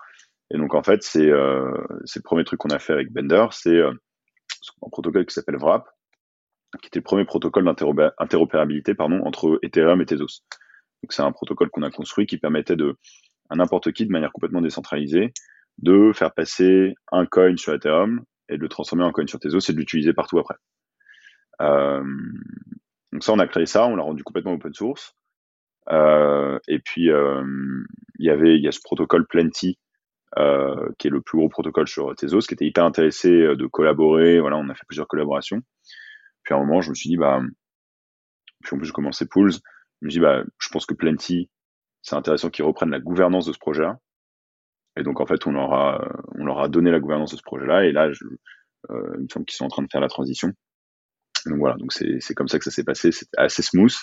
Et donc en fait, c'est euh, le premier truc qu'on a fait avec Bender, c'est euh, un protocole qui s'appelle WRAP, qui était le premier protocole d'interopérabilité pardon entre Ethereum et Tezos. Donc c'est un protocole qu'on a construit qui permettait de à n'importe qui de manière complètement décentralisée de faire passer un coin sur Ethereum et de le transformer en coin sur Tezos et de l'utiliser partout après. Euh, donc ça, on a créé ça, on l'a rendu complètement open source. Euh, et puis euh, il y avait il y a ce protocole Plenty euh, qui est le plus gros protocole sur Tezos, qui était hyper intéressé de collaborer. Voilà, on a fait plusieurs collaborations. Puis à un moment, je me suis dit bah puis en plus je commençais Pools, je me suis dit bah je pense que Plenty c'est intéressant qu'ils reprennent la gouvernance de ce projet-là. Et donc en fait, on leur a on leur a donné la gouvernance de ce projet-là. Et là, je, euh, il me semble qu'ils sont en train de faire la transition. Donc voilà, donc c'est c'est comme ça que ça s'est passé. C'était assez smooth.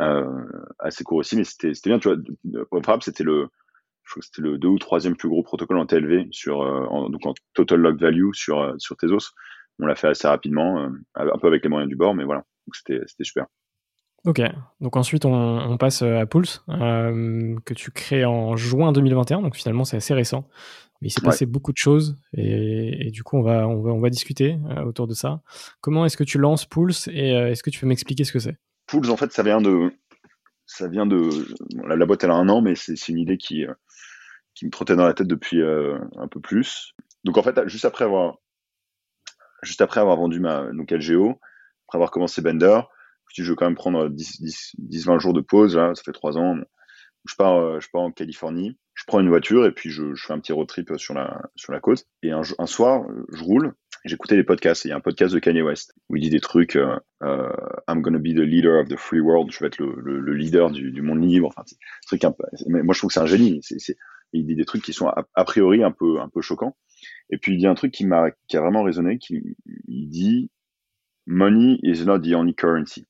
Euh, assez court aussi, mais c'était bien, tu vois. Frappe, c'était le, je crois que c'était le deux ou troisième plus gros protocole en TLV sur, euh, en, donc en total log value sur euh, sur Tezos. On l'a fait assez rapidement, un peu avec les moyens du bord, mais voilà, donc c'était c'était super. Ok, donc ensuite on, on passe à Pulse, que tu crées en juin 2021, donc finalement c'est assez récent, mais il s'est passé beaucoup de choses et, et, du coup on va, on va, on va discuter autour de ça. Comment est-ce que tu lances Pulse et est-ce que tu peux m'expliquer ce que c'est? Pools, en fait, ça vient de, ça vient de, la, boîte elle a un an, mais c'est une idée qui, euh, qui me trottait dans la tête depuis euh, un peu plus. Donc en fait, juste après avoir, juste après avoir vendu ma donc LGO, après avoir commencé Bender, je vais quand même prendre 10, 10, 10 20 jours de pause. Là, ça fait trois ans. Je pars, euh, je pars en Californie. Je prends une voiture et puis je, fais un petit road trip sur la sur la côte. Et un soir, je roule j'écoutais les podcasts. Il y a un podcast de Kanye West où il dit des trucs euh, euh, I'm gonna be the leader of the free world. Je vais être le, le, le leader du, du, monde libre. Enfin, truc. Mais moi, je trouve que c'est un génie. Il dit des trucs qui sont a, priori un peu un peu choquants. Et puis il dit un truc qui m'a qui a vraiment résonné. Qui il dit Money is not the only currency.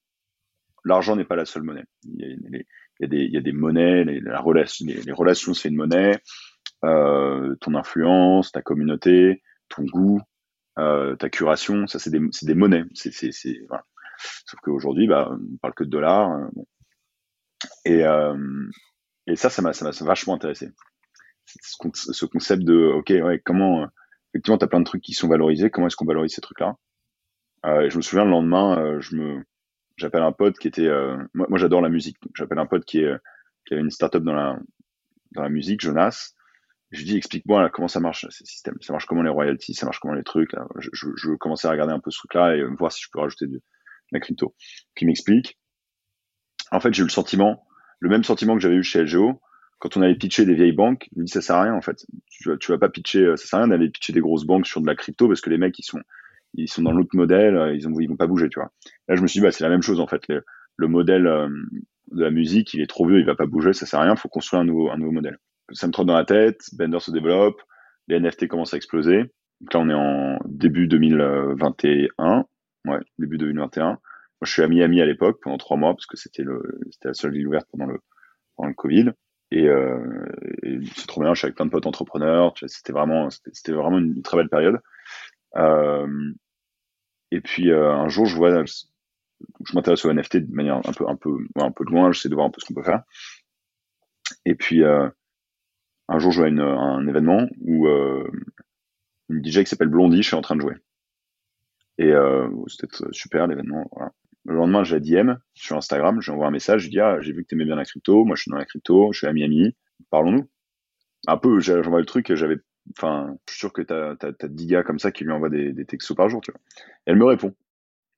L'argent n'est pas la seule monnaie. Il y a, des il y a des monnaies. Les, la les, les relations c'est une monnaie. Euh, ton influence, ta communauté, ton goût, euh, ta curation, ça c'est des, des monnaies. C'est, c'est, voilà. Sauf qu'aujourd'hui, bah, on parle que de dollars. Bon. Et, euh, et ça, ça m'a, vachement intéressé. Ce concept de, ok, ouais, comment, euh, effectivement, tu as plein de trucs qui sont valorisés, comment est-ce qu'on valorise ces trucs-là? Euh, Je me souviens, le lendemain, euh, j'appelle un pote qui était, euh, moi, moi j'adore la musique, j'appelle un pote qui, est, qui avait une startup dans la, dans la musique, Jonas, je lui dis explique-moi comment ça marche ces systèmes, ça marche comment les royalties, ça marche comment les trucs. Je, je, je commençais à regarder un peu ce truc-là et voir si je peux rajouter de, la crypto. Il m'explique. En fait, j'ai eu le sentiment, le même sentiment que j'avais eu chez LGO, quand on allait pitcher des vieilles banques. Il me dit ça sert à rien en fait. Tu, tu vas pas pitcher, ça sert à rien d'aller pitcher des grosses banques sur de la crypto parce que les mecs ils sont ils sont dans l'autre modèle, ils ont ils vont pas bouger, tu vois. Là, je me suis dit bah c'est la même chose en fait. Le, le modèle euh, de la musique, il est trop vieux, il va pas bouger, ça sert à rien. Faut construire un nouveau un nouveau modèle ça me trotte dans la tête, Bender se développe, les NFT commencent à exploser. Donc là, on est en début 2021. Ouais, début 2021. Moi, je suis à Miami à l'époque pendant trois mois parce que c'était la seule ville ouverte pendant le, pendant le Covid. Et, euh, et c'est trop bien. Je suis avec plein de potes entrepreneurs. C'était vraiment, vraiment une très belle période. Euh, et puis euh, un jour, je vois, je m'intéresse aux NFT de manière un peu, un peu, un peu de loin. J'essaie de voir un peu ce qu'on peut faire. Et puis un jour, je vois une, un événement où, euh, une DJ qui s'appelle Blondie, je suis en train de jouer. Et euh, c'était super l'événement. Le lendemain, j'ai DM sur Instagram, j'ai envoyé un message, je dis ah j'ai vu que t'aimais bien la crypto, moi je suis dans la crypto, je suis à Miami, parlons-nous. Un peu, j'envoie le truc, j'avais, enfin, je suis sûr que t'as as, 10 gars comme ça qui lui envoient des, des textos par jour, tu vois. Et elle me répond.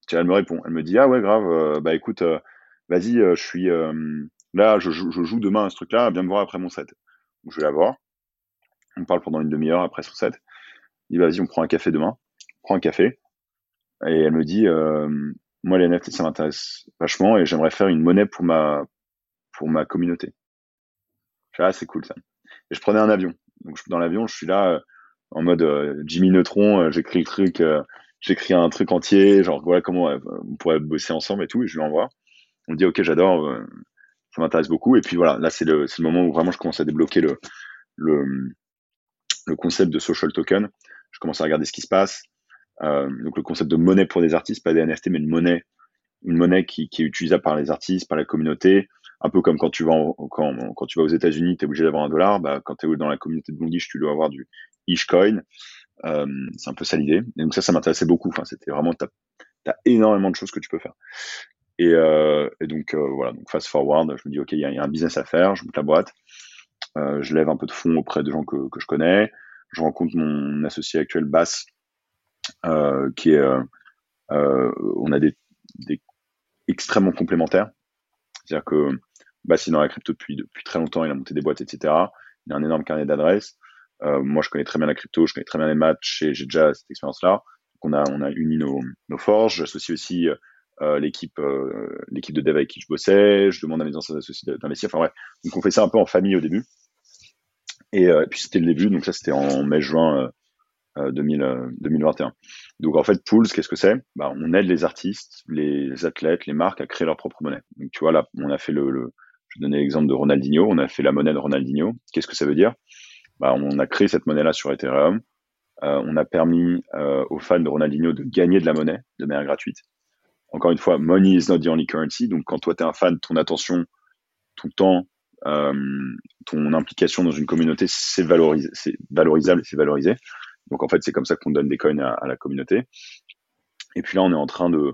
Tu elle me répond, elle me dit ah ouais grave, euh, bah écoute, euh, vas-y, je suis là, je, je, joue demain à ce truc-là, viens me voir après mon set. Je vais la voir. On parle pendant une demi-heure après son set. Il dit vas-y, on prend un café demain. On prend un café. Et elle me dit, euh, moi les NFT ça m'intéresse vachement et j'aimerais faire une monnaie pour ma pour ma communauté. Je ah c'est cool ça. Et je prenais un avion. Donc dans l'avion, je suis là euh, en mode euh, Jimmy Neutron, j'écris le truc, j'écris un truc entier, genre voilà comment on pourrait bosser ensemble et tout, et je lui envoie. On me dit ok j'adore, ça m'intéresse beaucoup. Et puis voilà, là c'est le, le moment où vraiment je commence à débloquer le, le, le concept de social token. Je commence à regarder ce qui se passe. Euh, donc le concept de monnaie pour des artistes, pas des NFT, mais une monnaie, une monnaie qui, est utilisable par les artistes, par la communauté. Un peu comme quand tu vas, quand, quand, tu vas aux États-Unis, tu es obligé d'avoir un dollar. Bah, quand tu es dans la communauté de Blondish, tu dois avoir du Ishcoin. Euh, c'est un peu ça l'idée. Et donc ça, ça m'intéressait beaucoup. Enfin, c'était vraiment, tu as, énormément de choses que tu peux faire. Et, euh, et donc euh, voilà, donc fast forward, je me dis ok, il y, a un business à faire, je monte la boîte, euh, je lève un peu de fonds auprès de gens que, que je connais, je rencontre mon associé actuel Bass, qui est, on a des, extrêmement complémentaires. C'est-à-dire que Bass est dans la crypto depuis, depuis très longtemps, il a monté des boîtes, etc. Il a un énorme carnet d'adresses. Moi, je connais très bien la crypto, je connais très bien les matchs et j'ai déjà cette expérience-là. Donc, on a, on a uni nos, nos forces. J'associe aussi l'équipe, euh, l'équipe de dev avec qui je bossais. Je demande à mes anciens associés d'investir. Enfin, ouais. Donc, on fait ça un peu en famille au début. Et, et puis, c'était le début. Donc, ça, c'était en mai-juin 2021. Euh, Donc en fait, Pools, qu'est-ce que c'est? Bah, On aide les artistes, les athlètes, les marques à créer leur propre monnaie. Donc tu vois, là, on a fait le, je donnais l'exemple de Ronaldinho, on a fait la monnaie de Ronaldinho. Qu'est-ce que ça veut dire? Bah, On a créé cette monnaie-là sur Ethereum. Euh, on a permis euh, aux fans de Ronaldinho de gagner de la monnaie de manière gratuite. Encore une fois, money is not the only currency. Donc quand toi, tu es un fan, ton attention, ton temps, euh, ton implication dans une communauté, c'est valorisable c'est valorisé. Donc en fait, c'est comme ça qu'on donne des coins à, la communauté. Et puis là, on est en train de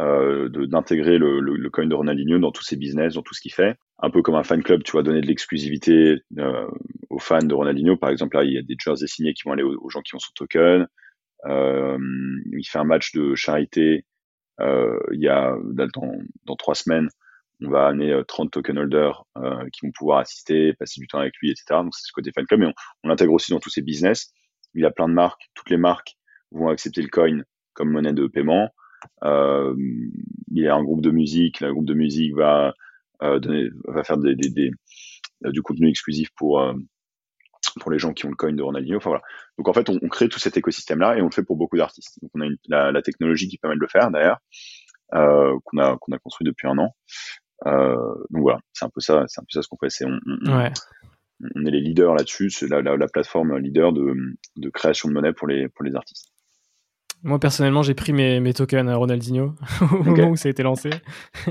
euh, d'intégrer le, coin de Ronaldinho dans tous ses business, dans tout ce qu'il fait. Un peu comme un fan club, tu vas donner de l'exclusivité euh, aux fans de Ronaldinho. Par exemple, là, il y a des jerseys signés qui vont aller aux, gens qui ont son token. Il fait un match de charité. Euh, il y a dans, dans trois semaines, on va amener 30 token holders euh, qui vont pouvoir assister, passer du temps avec lui, etc. Donc c'est ce côté fan club, mais on, l'intègre aussi dans tous ses business il y a plein de marques, toutes les marques vont accepter le coin comme monnaie de paiement. Euh, il y a un groupe de musique, le groupe de musique va euh, donner, va faire des, des, des, euh, du contenu exclusif pour euh, pour les gens qui ont le coin de Ronaldinho. Enfin voilà. Donc en fait, on, on crée tout cet écosystème-là et on le fait pour beaucoup d'artistes. Donc on a une, la, la, technologie qui permet de le faire d'ailleurs, euh, qu'on a qu'on a construit depuis un an. Euh, donc voilà, c'est un peu ça, c'est un peu ça ce qu'on fait. C'est on, on, ouais on est les leaders là-dessus, c'est la, la, la, plateforme leader de, de, création de monnaie pour les, pour les artistes. Moi, personnellement, j'ai pris mes, mes, tokens à Ronaldinho au moment où ça a été lancé.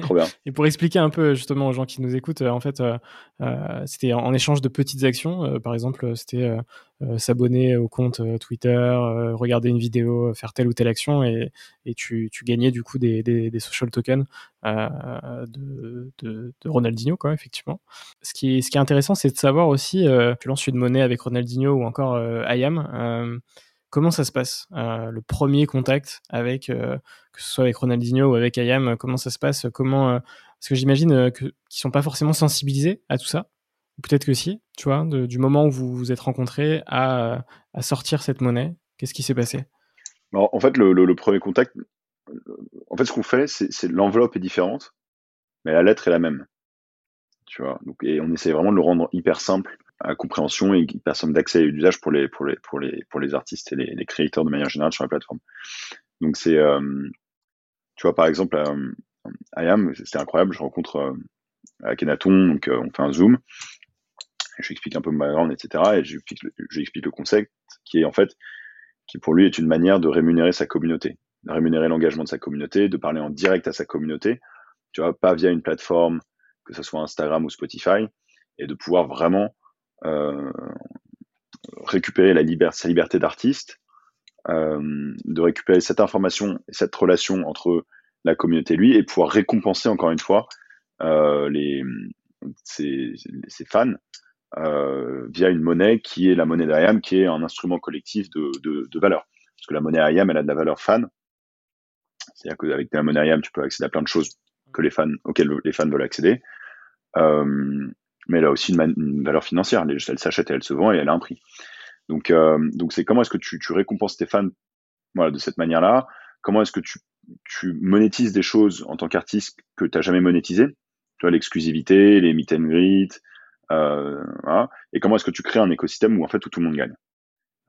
Trop bien. Et pour expliquer un peu justement aux gens qui nous écoutent, euh, en fait, euh, euh, c'était en, échange de petites actions. Par exemple, c'était euh, s'abonner au compte Twitter, regarder une vidéo, faire telle ou telle action, et, et tu, tu, gagnais du coup des, des, des social tokens de, de, de, Ronaldinho, quoi, effectivement. Ce qui est, ce qui est intéressant, c'est de savoir aussi, tu lances une monnaie avec Ronaldinho ou encore IAM Comment ça se passe euh, Le premier contact avec, euh, que ce soit avec Ronaldinho ou avec Ayam, comment ça se passe Comment euh, Parce que j'imagine qu'ils sont pas forcément sensibilisés à tout ça. Peut-être que si, tu vois, du moment où vous vous êtes rencontrés à, sortir cette monnaie, qu'est-ce qui s'est passé? En fait, le, le, premier contact, en fait, ce qu'on fait, c'est l'enveloppe est différente, mais la lettre est la même. Tu vois, donc, et on essaie vraiment de le rendre hyper simple à compréhension et personne d'accès et d'usage pour les, pour, les, pour, les, pour les artistes et les, créateurs de manière générale sur la plateforme. Donc c'est, euh, tu vois, par exemple, euh, IAM, c'était incroyable, je rencontre euh, Akhenaton, donc euh, on fait un zoom, je lui explique un peu mon background, etc. Et je lui explique, je lui explique le concept qui est en fait, qui pour lui est une manière de rémunérer sa communauté, de rémunérer l'engagement de sa communauté, de parler en direct à sa communauté, tu vois, pas via une plateforme, que ce soit Instagram ou Spotify, et de pouvoir vraiment récupérer la liberté, sa liberté d'artiste de récupérer cette information et cette relation entre la communauté et lui et pouvoir récompenser encore une fois les, ses, fans via une monnaie qui est la monnaie d'IAM, qui est un instrument collectif de, valeur. Parce que la monnaie IAM, elle a de la valeur fan. C'est-à-dire qu'avec la monnaie IAM, tu peux accéder à plein de choses que les fans, auxquelles les fans veulent accéder. Euh, mais elle a aussi une, valeur financière. Elle, s'achète et elle se vend et elle a un prix. Donc, euh, donc c'est comment est-ce que tu, tu, récompenses tes fans voilà, de cette manière-là? Comment est-ce que tu, tu monétises des choses en tant qu'artiste que tu n'as jamais monétisé Tu vois, l'exclusivité, les meet and greet, euh, voilà. Et comment est-ce que tu crées un écosystème où en fait où tout le monde gagne?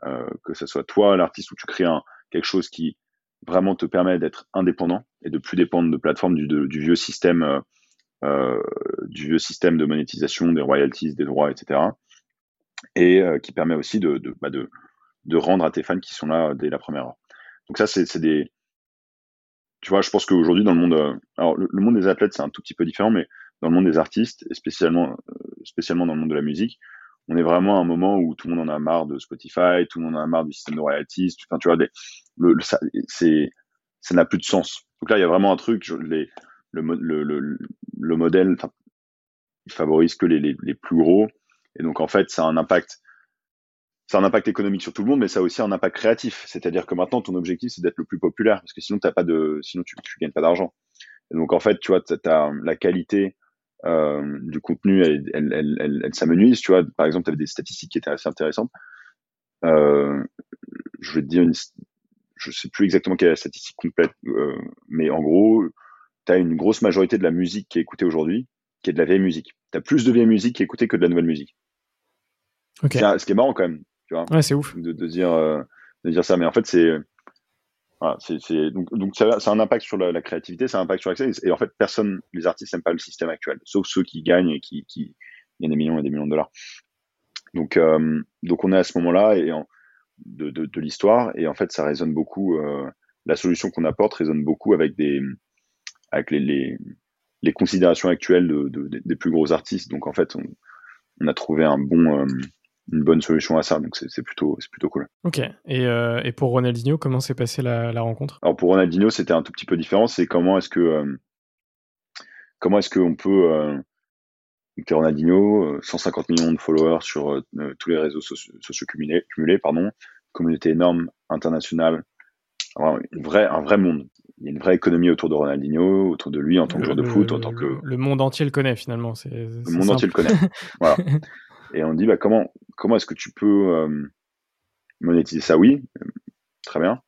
Euh, que ce soit toi l'artiste ou tu crées un, quelque chose qui vraiment te permet d'être indépendant et de plus dépendre de plateformes du, du vieux système euh, du vieux système de monétisation des royalties, des droits, etc. Et euh, qui permet aussi bah de, de, rendre à tes fans qui sont là dès la première heure. Donc ça, c'est des... Tu vois, je pense qu'aujourd'hui, dans le monde... alors, le, monde des athlètes, c'est un tout petit peu différent, mais dans le monde des artistes, et spécialement, spécialement dans le monde de la musique, on est vraiment à un moment où tout le monde en a marre de Spotify, tout le monde en a marre du système de royalties. Enfin, tu vois, le, ça, ça n'a plus de sens. Donc là, il y a vraiment un truc, les, le, le, le, le modèle, il favorise que les, les, les, plus gros. Et donc, en fait, ça a un impact, ça un impact économique sur tout le monde, mais ça a aussi un impact créatif. C'est-à-dire que maintenant, ton objectif, c'est d'être le plus populaire, parce que sinon, pas de, sinon tu, tu gagnes pas d'argent. Donc, en fait, tu vois, la qualité euh, du contenu, elle, elle, elle, s'amenuise. Tu vois, par exemple, tu avais des statistiques qui étaient assez intéressantes. Euh, je vais te dire, je sais plus exactement quelle est la statistique complète, euh, mais en gros, tu as une grosse majorité de la musique qui est écoutée aujourd'hui, qui est de la vieille musique. Tu as plus de vieille musique qui est écoutée que de la nouvelle musique. Okay. Ce qui est marrant quand même, tu vois. Ouais, c'est ouf. De, de dire, euh, de dire ça, mais en fait, c'est voilà, c'est, donc, donc ça, ça, a un impact sur la, la créativité, ça a un impact sur l'accès. Et en fait, personne, les artistes n'aiment pas le système actuel, sauf ceux qui gagnent et qui, qui gagnent des millions et des millions de dollars. Donc, euh, donc on est à ce moment-là et en, de, de, de l'histoire et en fait, ça résonne beaucoup. Euh, la solution qu'on apporte résonne beaucoup avec des, avec les, les, les considérations actuelles de, de, des plus gros artistes. Donc en fait, on, on a trouvé un bon, euh, une bonne solution à ça. Donc c'est plutôt, cool. Ok. Et, euh, et pour Ronaldinho, comment s'est passée la, la, rencontre? Alors pour Ronaldinho, c'était un tout petit peu différent. C'est comment est-ce que euh, comment est-ce qu'on peut Ronaldinho, 150 millions de followers sur tous les réseaux sociaux, cumulés, cumulés, pardon, communauté énorme, internationale, un vrai monde. Il y a une vraie économie autour de Ronaldinho, autour de lui en tant que joueur de foot, en tant que le monde entier le connaît finalement. Le monde entier le connaît. voilà. Et on dit bah, comment, comment est-ce que tu peux euh, monétiser ça? Oui, très bien.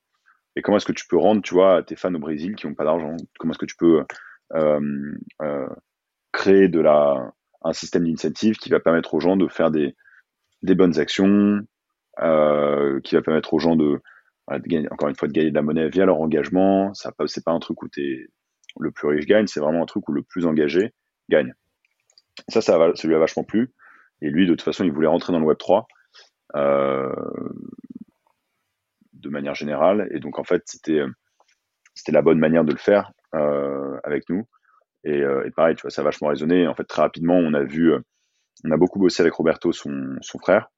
Et comment est-ce que tu peux rendre, tu vois, à tes fans au Brésil qui n'ont pas d'argent? Comment est-ce que tu peux euh, euh, créer de la, un système d'incentive qui va permettre aux gens de faire des, des bonnes actions, qui va permettre aux gens de, encore une fois, de gagner de la monnaie via leur engagement. Ça, c'est pas un truc où es, le plus riche gagne, c'est vraiment un truc où le plus engagé gagne. ça, ça, lui a vachement plu. Et lui, de toute façon, il voulait rentrer dans le Web 3 euh, de manière générale. Et donc, en fait, c'était la bonne manière de le faire euh, avec nous. Et, euh, et, pareil, tu vois, ça a vachement résonné. En fait, très rapidement, on a vu, on a beaucoup bossé avec Roberto, son, frère.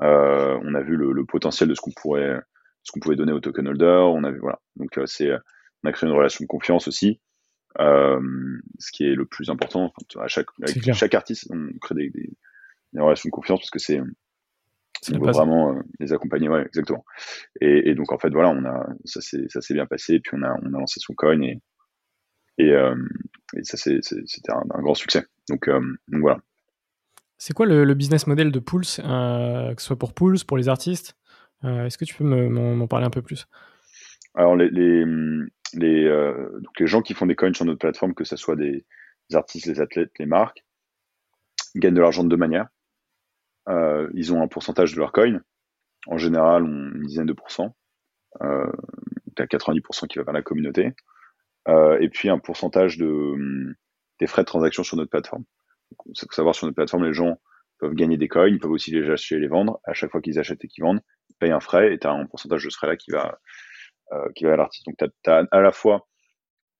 On a vu le potentiel de ce qu'on pourrait, ce qu'on pouvait donner au token holder. On a vu, voilà. Donc, euh, c'est, on a créé une relation de confiance aussi. Euh, ce qui est le plus important. à chaque, avec chaque artiste, on crée des, des, des relations de confiance parce que c'est on veut vraiment euh, les accompagner ouais exactement et, et, donc en fait voilà on a ça s'est bien passé et puis on a on a lancé son coin et et, euh, et ça c'est c'était un, un, grand succès donc, euh, donc voilà c'est quoi le, le, business model de Pulse euh, que ce soit pour Pulse pour les artistes? euh, est-ce que tu peux m'en parler un peu plus? Alors les les les, donc les gens qui font des coins sur notre plateforme que ce soit des, artistes les athlètes les marques gagnent de l'argent de deux manières euh, ils ont un pourcentage de leur coin. En général, une dizaine de pourcents. Euh, as 90% qui va vers la communauté. Euh, et puis un pourcentage de, hum, des frais de transaction sur notre plateforme. Il faut savoir sur notre plateforme, les gens peuvent gagner des coins, ils peuvent aussi les acheter et les vendre. À chaque fois qu'ils achètent et qu'ils vendent, ils payent un frais et tu as un pourcentage de ce frais-là qui va, euh, va à l'artiste. Donc tu as, à la fois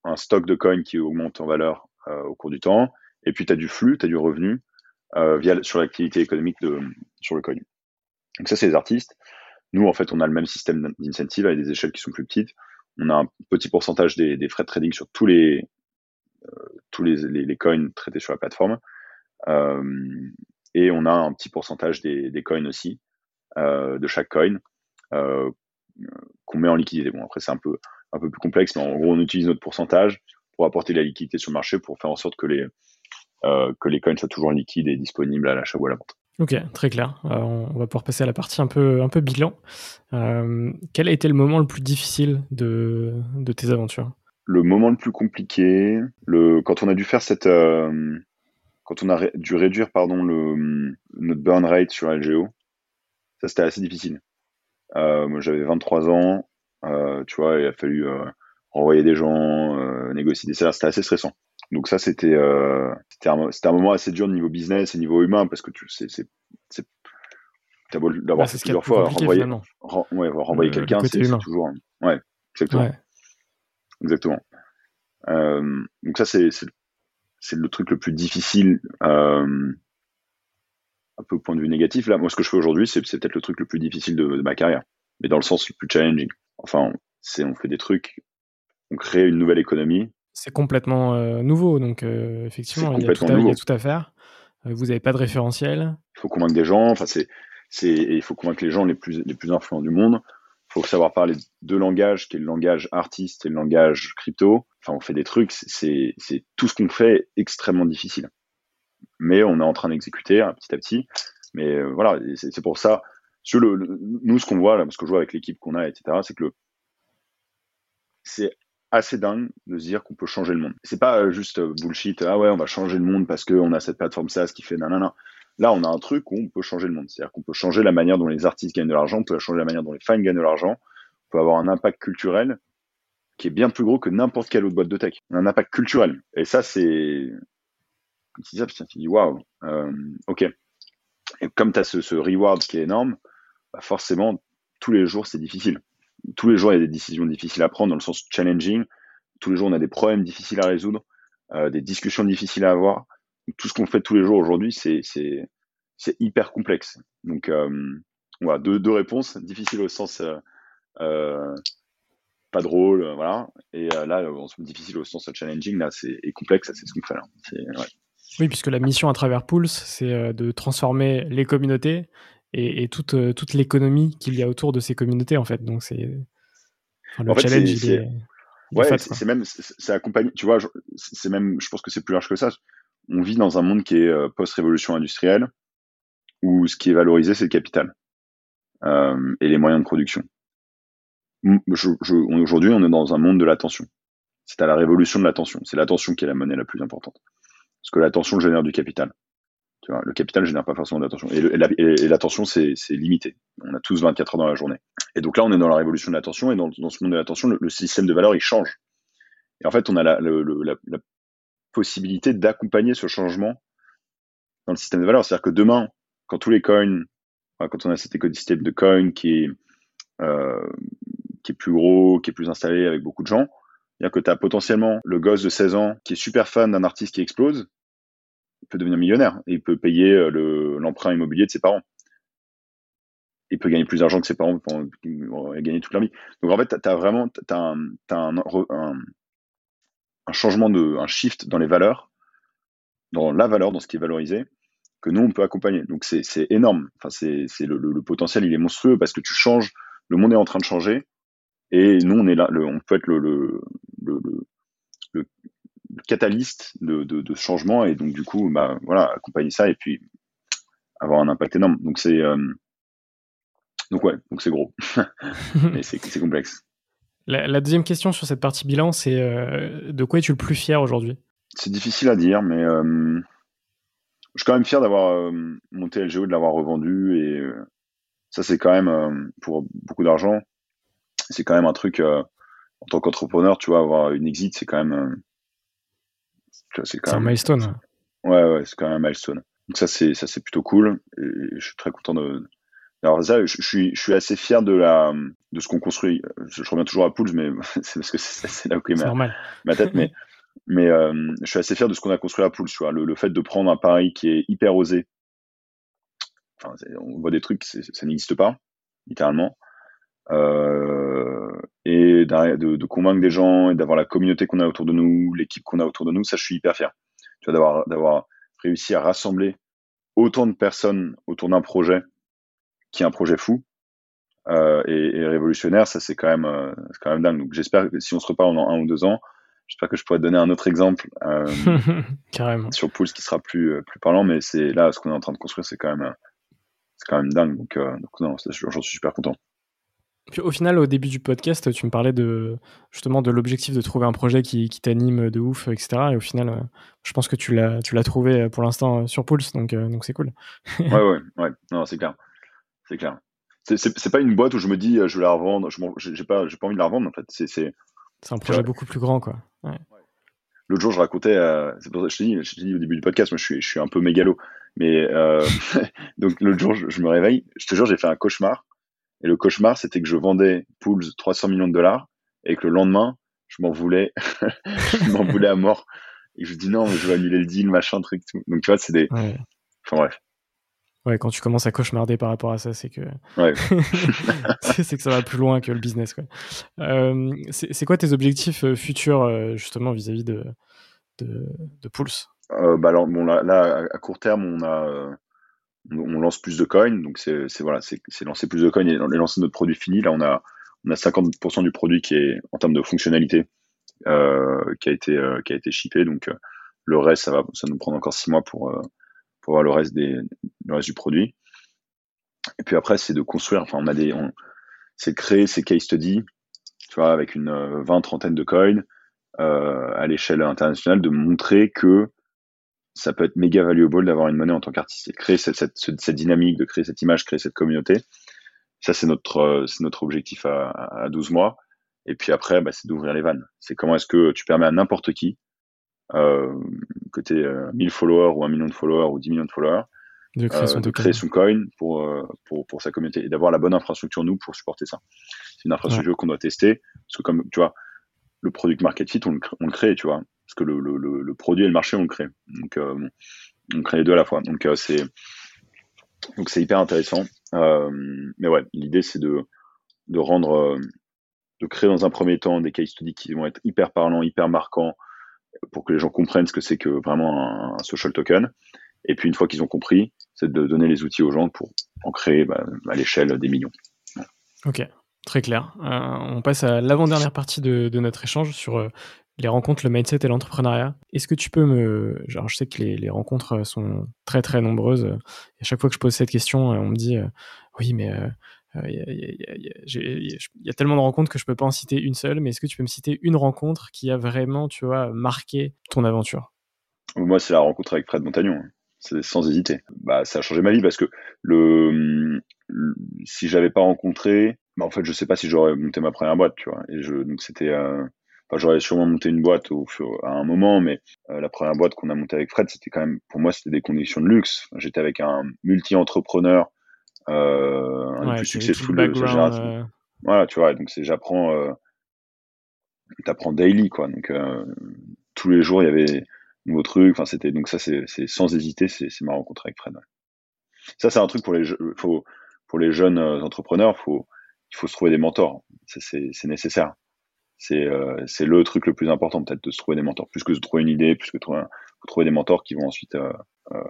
un stock de coins qui augmente en valeur euh, au cours du temps, et puis tu as du flux, tu as du revenu euh, via sur l'activité économique de sur le coin. Donc ça c'est les artistes. Nous, en fait, on a le même système d'incentive avec des échelles qui sont plus petites. On a un petit pourcentage des, des frais de trading sur tous les tous les, les, coins traités sur la plateforme. Et on a un petit pourcentage des, des coins aussi, de chaque coin, qu'on met en liquidité. Bon, après, c'est un peu, un peu plus complexe, mais en gros, on utilise notre pourcentage pour apporter la liquidité sur le marché pour faire en sorte que les, euh, que les coins soient toujours liquides et disponibles à l'achat ou à la vente. Ok, très clair. Euh, on va pouvoir passer à la partie un peu, un peu bilan. Euh, quel a été le moment le plus difficile de, de tes aventures? Le moment le plus compliqué, le, quand on a dû faire cette. Quand on a dû réduire pardon, le, notre burn rate sur LGO, ça c'était assez difficile. moi j'avais 23 ans, tu vois, il a fallu renvoyer des gens, négocier des salaires, c'était assez stressant. Donc ça, c'était euh, c'était un, un, moment assez dur au niveau business et niveau humain parce que tu c'est c'est t'as beau l'avoir fait plusieurs fois, renvoyer, ouais, renvoyer quelqu'un, c'est toujours ouais exactement exactement. Euh, donc ça c'est c'est le truc le plus difficile euh, un peu au point de vue négatif là. Moi, ce que je fais aujourd'hui, c'est peut-être le truc le plus difficile de, de, ma carrière, mais dans le sens le plus challenging. Enfin, c'est on fait des trucs, on crée une nouvelle économie c'est complètement euh, nouveau, donc euh, effectivement, il y, a tout à, il y, a tout à, faire. Vous n'avez pas de référentiel. Il faut convaincre des gens, enfin, c'est, c'est, il faut convaincre les gens les plus, les plus influents du monde. Faut savoir parler deux langages, qui est le langage artiste et le langage crypto. Enfin, on fait des trucs, c'est, tout ce qu'on fait extrêmement difficile. Mais on est en train d'exécuter hein, petit à petit. Mais voilà, c'est, pour ça. Nous, ce qu'on voit, ce que je vois avec l'équipe qu'on a, etc., c'est que c'est assez dingue de se dire qu'on peut changer le monde. C'est pas euh, juste euh, bullshit, ah ouais, on va changer le monde parce qu'on a cette plateforme SaaS qui fait nanana. Là, on a un truc où on peut changer le monde. C'est-à-dire qu'on peut changer la manière dont les artistes gagnent de l'argent, on peut changer la manière dont les fans gagnent de l'argent, on peut avoir un impact culturel qui est bien plus gros que n'importe quelle autre boîte de tech. Un impact culturel. Et ça, c'est. Tu dis, tu dis, waouh, euh, ok. Et comme tu as ce, ce, reward qui est énorme, bah forcément, tous les jours, c'est difficile tous les jours, il y a des décisions difficiles à prendre dans le sens challenging. Tous les jours, on a des problèmes difficiles à résoudre, euh, des discussions difficiles à avoir. Tout ce qu'on fait tous les jours aujourd'hui, c'est hyper complexe. Donc, euh, voilà, deux, deux, réponses. Difficile au sens euh, euh pas drôle, voilà. Et là, on se difficile au sens challenging, là, c'est complexe, c'est ce qu'on fait là. Ouais. Oui, puisque la mission à travers Pulse, c'est de transformer les communautés et, toute, toute l'économie qu'il y a autour de ces communautés en fait. Donc c'est le challenge. C'est, ouais, c'est même c'est accompagné. Tu vois, c'est même, je pense que c'est plus large que ça. On vit dans un monde qui est euh, post-révolution industrielle où ce qui est valorisé c'est le capital euh, et les moyens de production. aujourd'hui, on est dans un monde de l'attention. C'est à la révolution de l'attention. C'est l'attention qui est la monnaie la plus importante. Parce que l'attention génère du capital le capital ne génère pas forcément d'attention. Et, l'attention, c'est limité. On a tous 24 heures dans la journée. Et donc là, on est dans la révolution de l'attention. Et dans, ce monde de l'attention, le, système de valeur, il change. Et en fait, on a la, d'accompagner ce changement dans le système de valeur. C'est-à-dire que demain, quand tous les coins, quand on a cet écosystème de coins qui est, euh, qui est plus gros, qui est plus installé avec beaucoup de gens, c'est-à-dire que tu as potentiellement le gosse de 16 ans qui est super fan d'un artiste qui explose, il peut devenir millionnaire et il peut payer euh, l'emprunt immobilier de ses parents. Il peut gagner plus d'argent que ses parents pour gagner toute leur vie. Donc en fait, tu as vraiment un, un, changement, de, un shift dans les valeurs, dans la valeur, dans ce qui est valorisé, que nous, on peut accompagner. Donc c'est énorme. Enfin, c'est le, le, potentiel, il est monstrueux parce que tu changes, le monde est en train de changer. Et nous, on est là, on peut être le, catalyste de, de, de, changement et donc du coup bah voilà accompagner ça et puis avoir un impact énorme donc c'est euh, ouais donc c'est gros et c'est complexe la, deuxième question sur cette partie bilan c'est euh, de quoi es-tu le plus fier aujourd'hui? C'est difficile à dire mais euh, je suis quand même fier d'avoir monté LGO de l'avoir revendu et ça c'est quand même pour beaucoup d'argent c'est quand même un truc en tant qu'entrepreneur tu vois avoir une exit c'est quand même c'est un milestone. Ouais, ouais, c'est quand même un milestone. Donc ça, c'est ça, c'est plutôt cool. Et je suis très content de. Alors ça, je, suis, je suis assez fier de la de ce qu'on construit. Je, reviens toujours à Pouls, mais c'est parce que c'est là où est ma, ma tête. mais mais euh, je suis assez fier de ce qu'on a construit à Pouls. Tu vois, le, le, fait de prendre un pari qui est hyper osé. Enfin, on voit des trucs, ça n'existe pas, littéralement. et de, de, convaincre des gens et d'avoir la communauté qu'on a autour de nous, l'équipe qu'on a autour de nous, ça je suis hyper fier. Tu vois, d'avoir réussi à rassembler autant de personnes autour d'un projet qui est un projet fou euh, et, et, révolutionnaire, ça c'est quand même euh, c'est quand même dingue. Donc j'espère que si on se reparle dans un ou deux ans, j'espère que je pourrais te donner un autre exemple euh, Carrément. sur Pulse qui sera plus euh, plus parlant, mais c'est là ce qu'on est en train de construire, c'est quand même c'est quand même dingue. Donc, donc non, j'en suis super content. Puis au final, au début du podcast, tu me parlais de justement de l'objectif de trouver un projet qui, qui t'anime de ouf, etc. Et au final, je pense que tu l'as tu l'as trouvé pour l'instant sur Pulse, donc donc c'est cool. ouais ouais ouais, non c'est clair, c'est clair. C'est pas une boîte où je me dis je vais la revendre, je j'ai pas j'ai pas envie de la revendre en fait. C'est c'est un projet beaucoup plus grand quoi. Ouais. L'autre jour, je racontais, c'est pour ça que je t'ai dit, je dit au début du podcast, moi je suis je suis un peu mégalo, mais donc l'autre jour, je, je me réveille, je te jure, j'ai fait un cauchemar et le cauchemar, c'était que je vendais Pools 300 millions de dollars et que le lendemain, je m'en voulais, je m'en voulais à mort. Et je dis non, je vais annuler le deal, machin, truc, tout. Donc tu vois, c'est des. Ouais. Enfin bref. Ouais, quand tu commences à cauchemarder par rapport à ça, c'est que. Ouais. c'est que ça va plus loin que le business, quoi. Euh, c'est quoi tes objectifs euh, futurs, euh, justement, vis-à-vis -vis de, de, de Pulse euh, bah alors, bon, là, là, à court terme, on a on lance plus de coins, donc c'est voilà, c'est lancer plus de coins et, lancer notre produit fini. Là, on a on a 50% du produit qui est en termes de fonctionnalité euh, qui a été qui a été shippé, donc le reste ça va ça nous prend encore six mois pour pour voir le reste des le reste du produit. Et puis après c'est de construire. Enfin, on a des c'est créer ces case studies, tu vois, avec une euh, vingt trentaine de coins à l'échelle internationale, de montrer que ça peut être méga valuable d'avoir une monnaie en tant qu'artiste et de créer cette, cette, cette, dynamique, de créer cette image, créer cette communauté. Ça, c'est notre, euh, c'est notre objectif à, à 12 mois. Et puis après, bah, c'est d'ouvrir les vannes. C'est comment est-ce que tu permets à n'importe qui, euh, que tu euh, 1000 followers ou 1 million de followers ou 10 millions de followers, de créer son, euh, de créer son coin pour, euh, pour, pour sa communauté et d'avoir la bonne infrastructure, nous, pour supporter ça. C'est une infrastructure ouais. qu'on doit tester. Parce que comme, tu vois, le product market fit, on le, on le crée, tu vois parce que le, le, le, produit et le marché on le crée. Donc on crée les deux à la fois. Donc c'est donc c'est hyper intéressant. Euh, mais ouais, l'idée c'est de de rendre de créer dans un premier temps des case studies qui vont être hyper parlants, hyper marquants pour que les gens comprennent ce que c'est que vraiment un, social token. Et puis une fois qu'ils ont compris, c'est de donner les outils aux gens pour en créer bah, à l'échelle des millions. Ok, très clair. Euh, on passe à l'avant-dernière partie de, notre échange sur euh, les rencontres, le mindset et l'entrepreneuriat. Est-ce que tu peux me... Genre, je sais que les, les, rencontres sont très très nombreuses. Et à chaque fois que je pose cette question, on me dit, euh, oui, mais il y, a tellement de rencontres que je peux pas en citer une seule, mais est-ce que tu peux me citer une rencontre qui a vraiment, tu vois, marqué ton aventure? Moi, c'est la rencontre avec Fred Montagnon. C'est sans hésiter. Bah, ça a changé ma vie parce que le, le si j'avais pas rencontré, bah, en fait, je sais pas si j'aurais monté ma première boîte, tu vois. Et donc c'était, euh, j'aurais sûrement monté une boîte au, à un moment, mais euh, la première boîte qu'on a montée avec Fred, c'était quand même, pour moi, c'était des conditions de luxe. J'étais avec un multi-entrepreneur, euh, un ouais, des plus successful de sa génération. Euh... Voilà, tu vois, donc c'est, j'apprends, euh, t'apprends daily, quoi. Donc, euh, tous les jours, il y avait nouveaux trucs. Enfin, c'était, donc ça, c'est, sans hésiter, c'est, ma rencontre avec Fred. Ouais. Ça, c'est un truc pour les, faut, pour les jeunes euh, entrepreneurs, faut, il faut se trouver des mentors. C'est, c'est nécessaire c'est euh, c'est le truc le plus important peut-être de se trouver des mentors plus que de trouver une idée plus que de trouver, faut trouver des mentors qui vont ensuite euh, euh,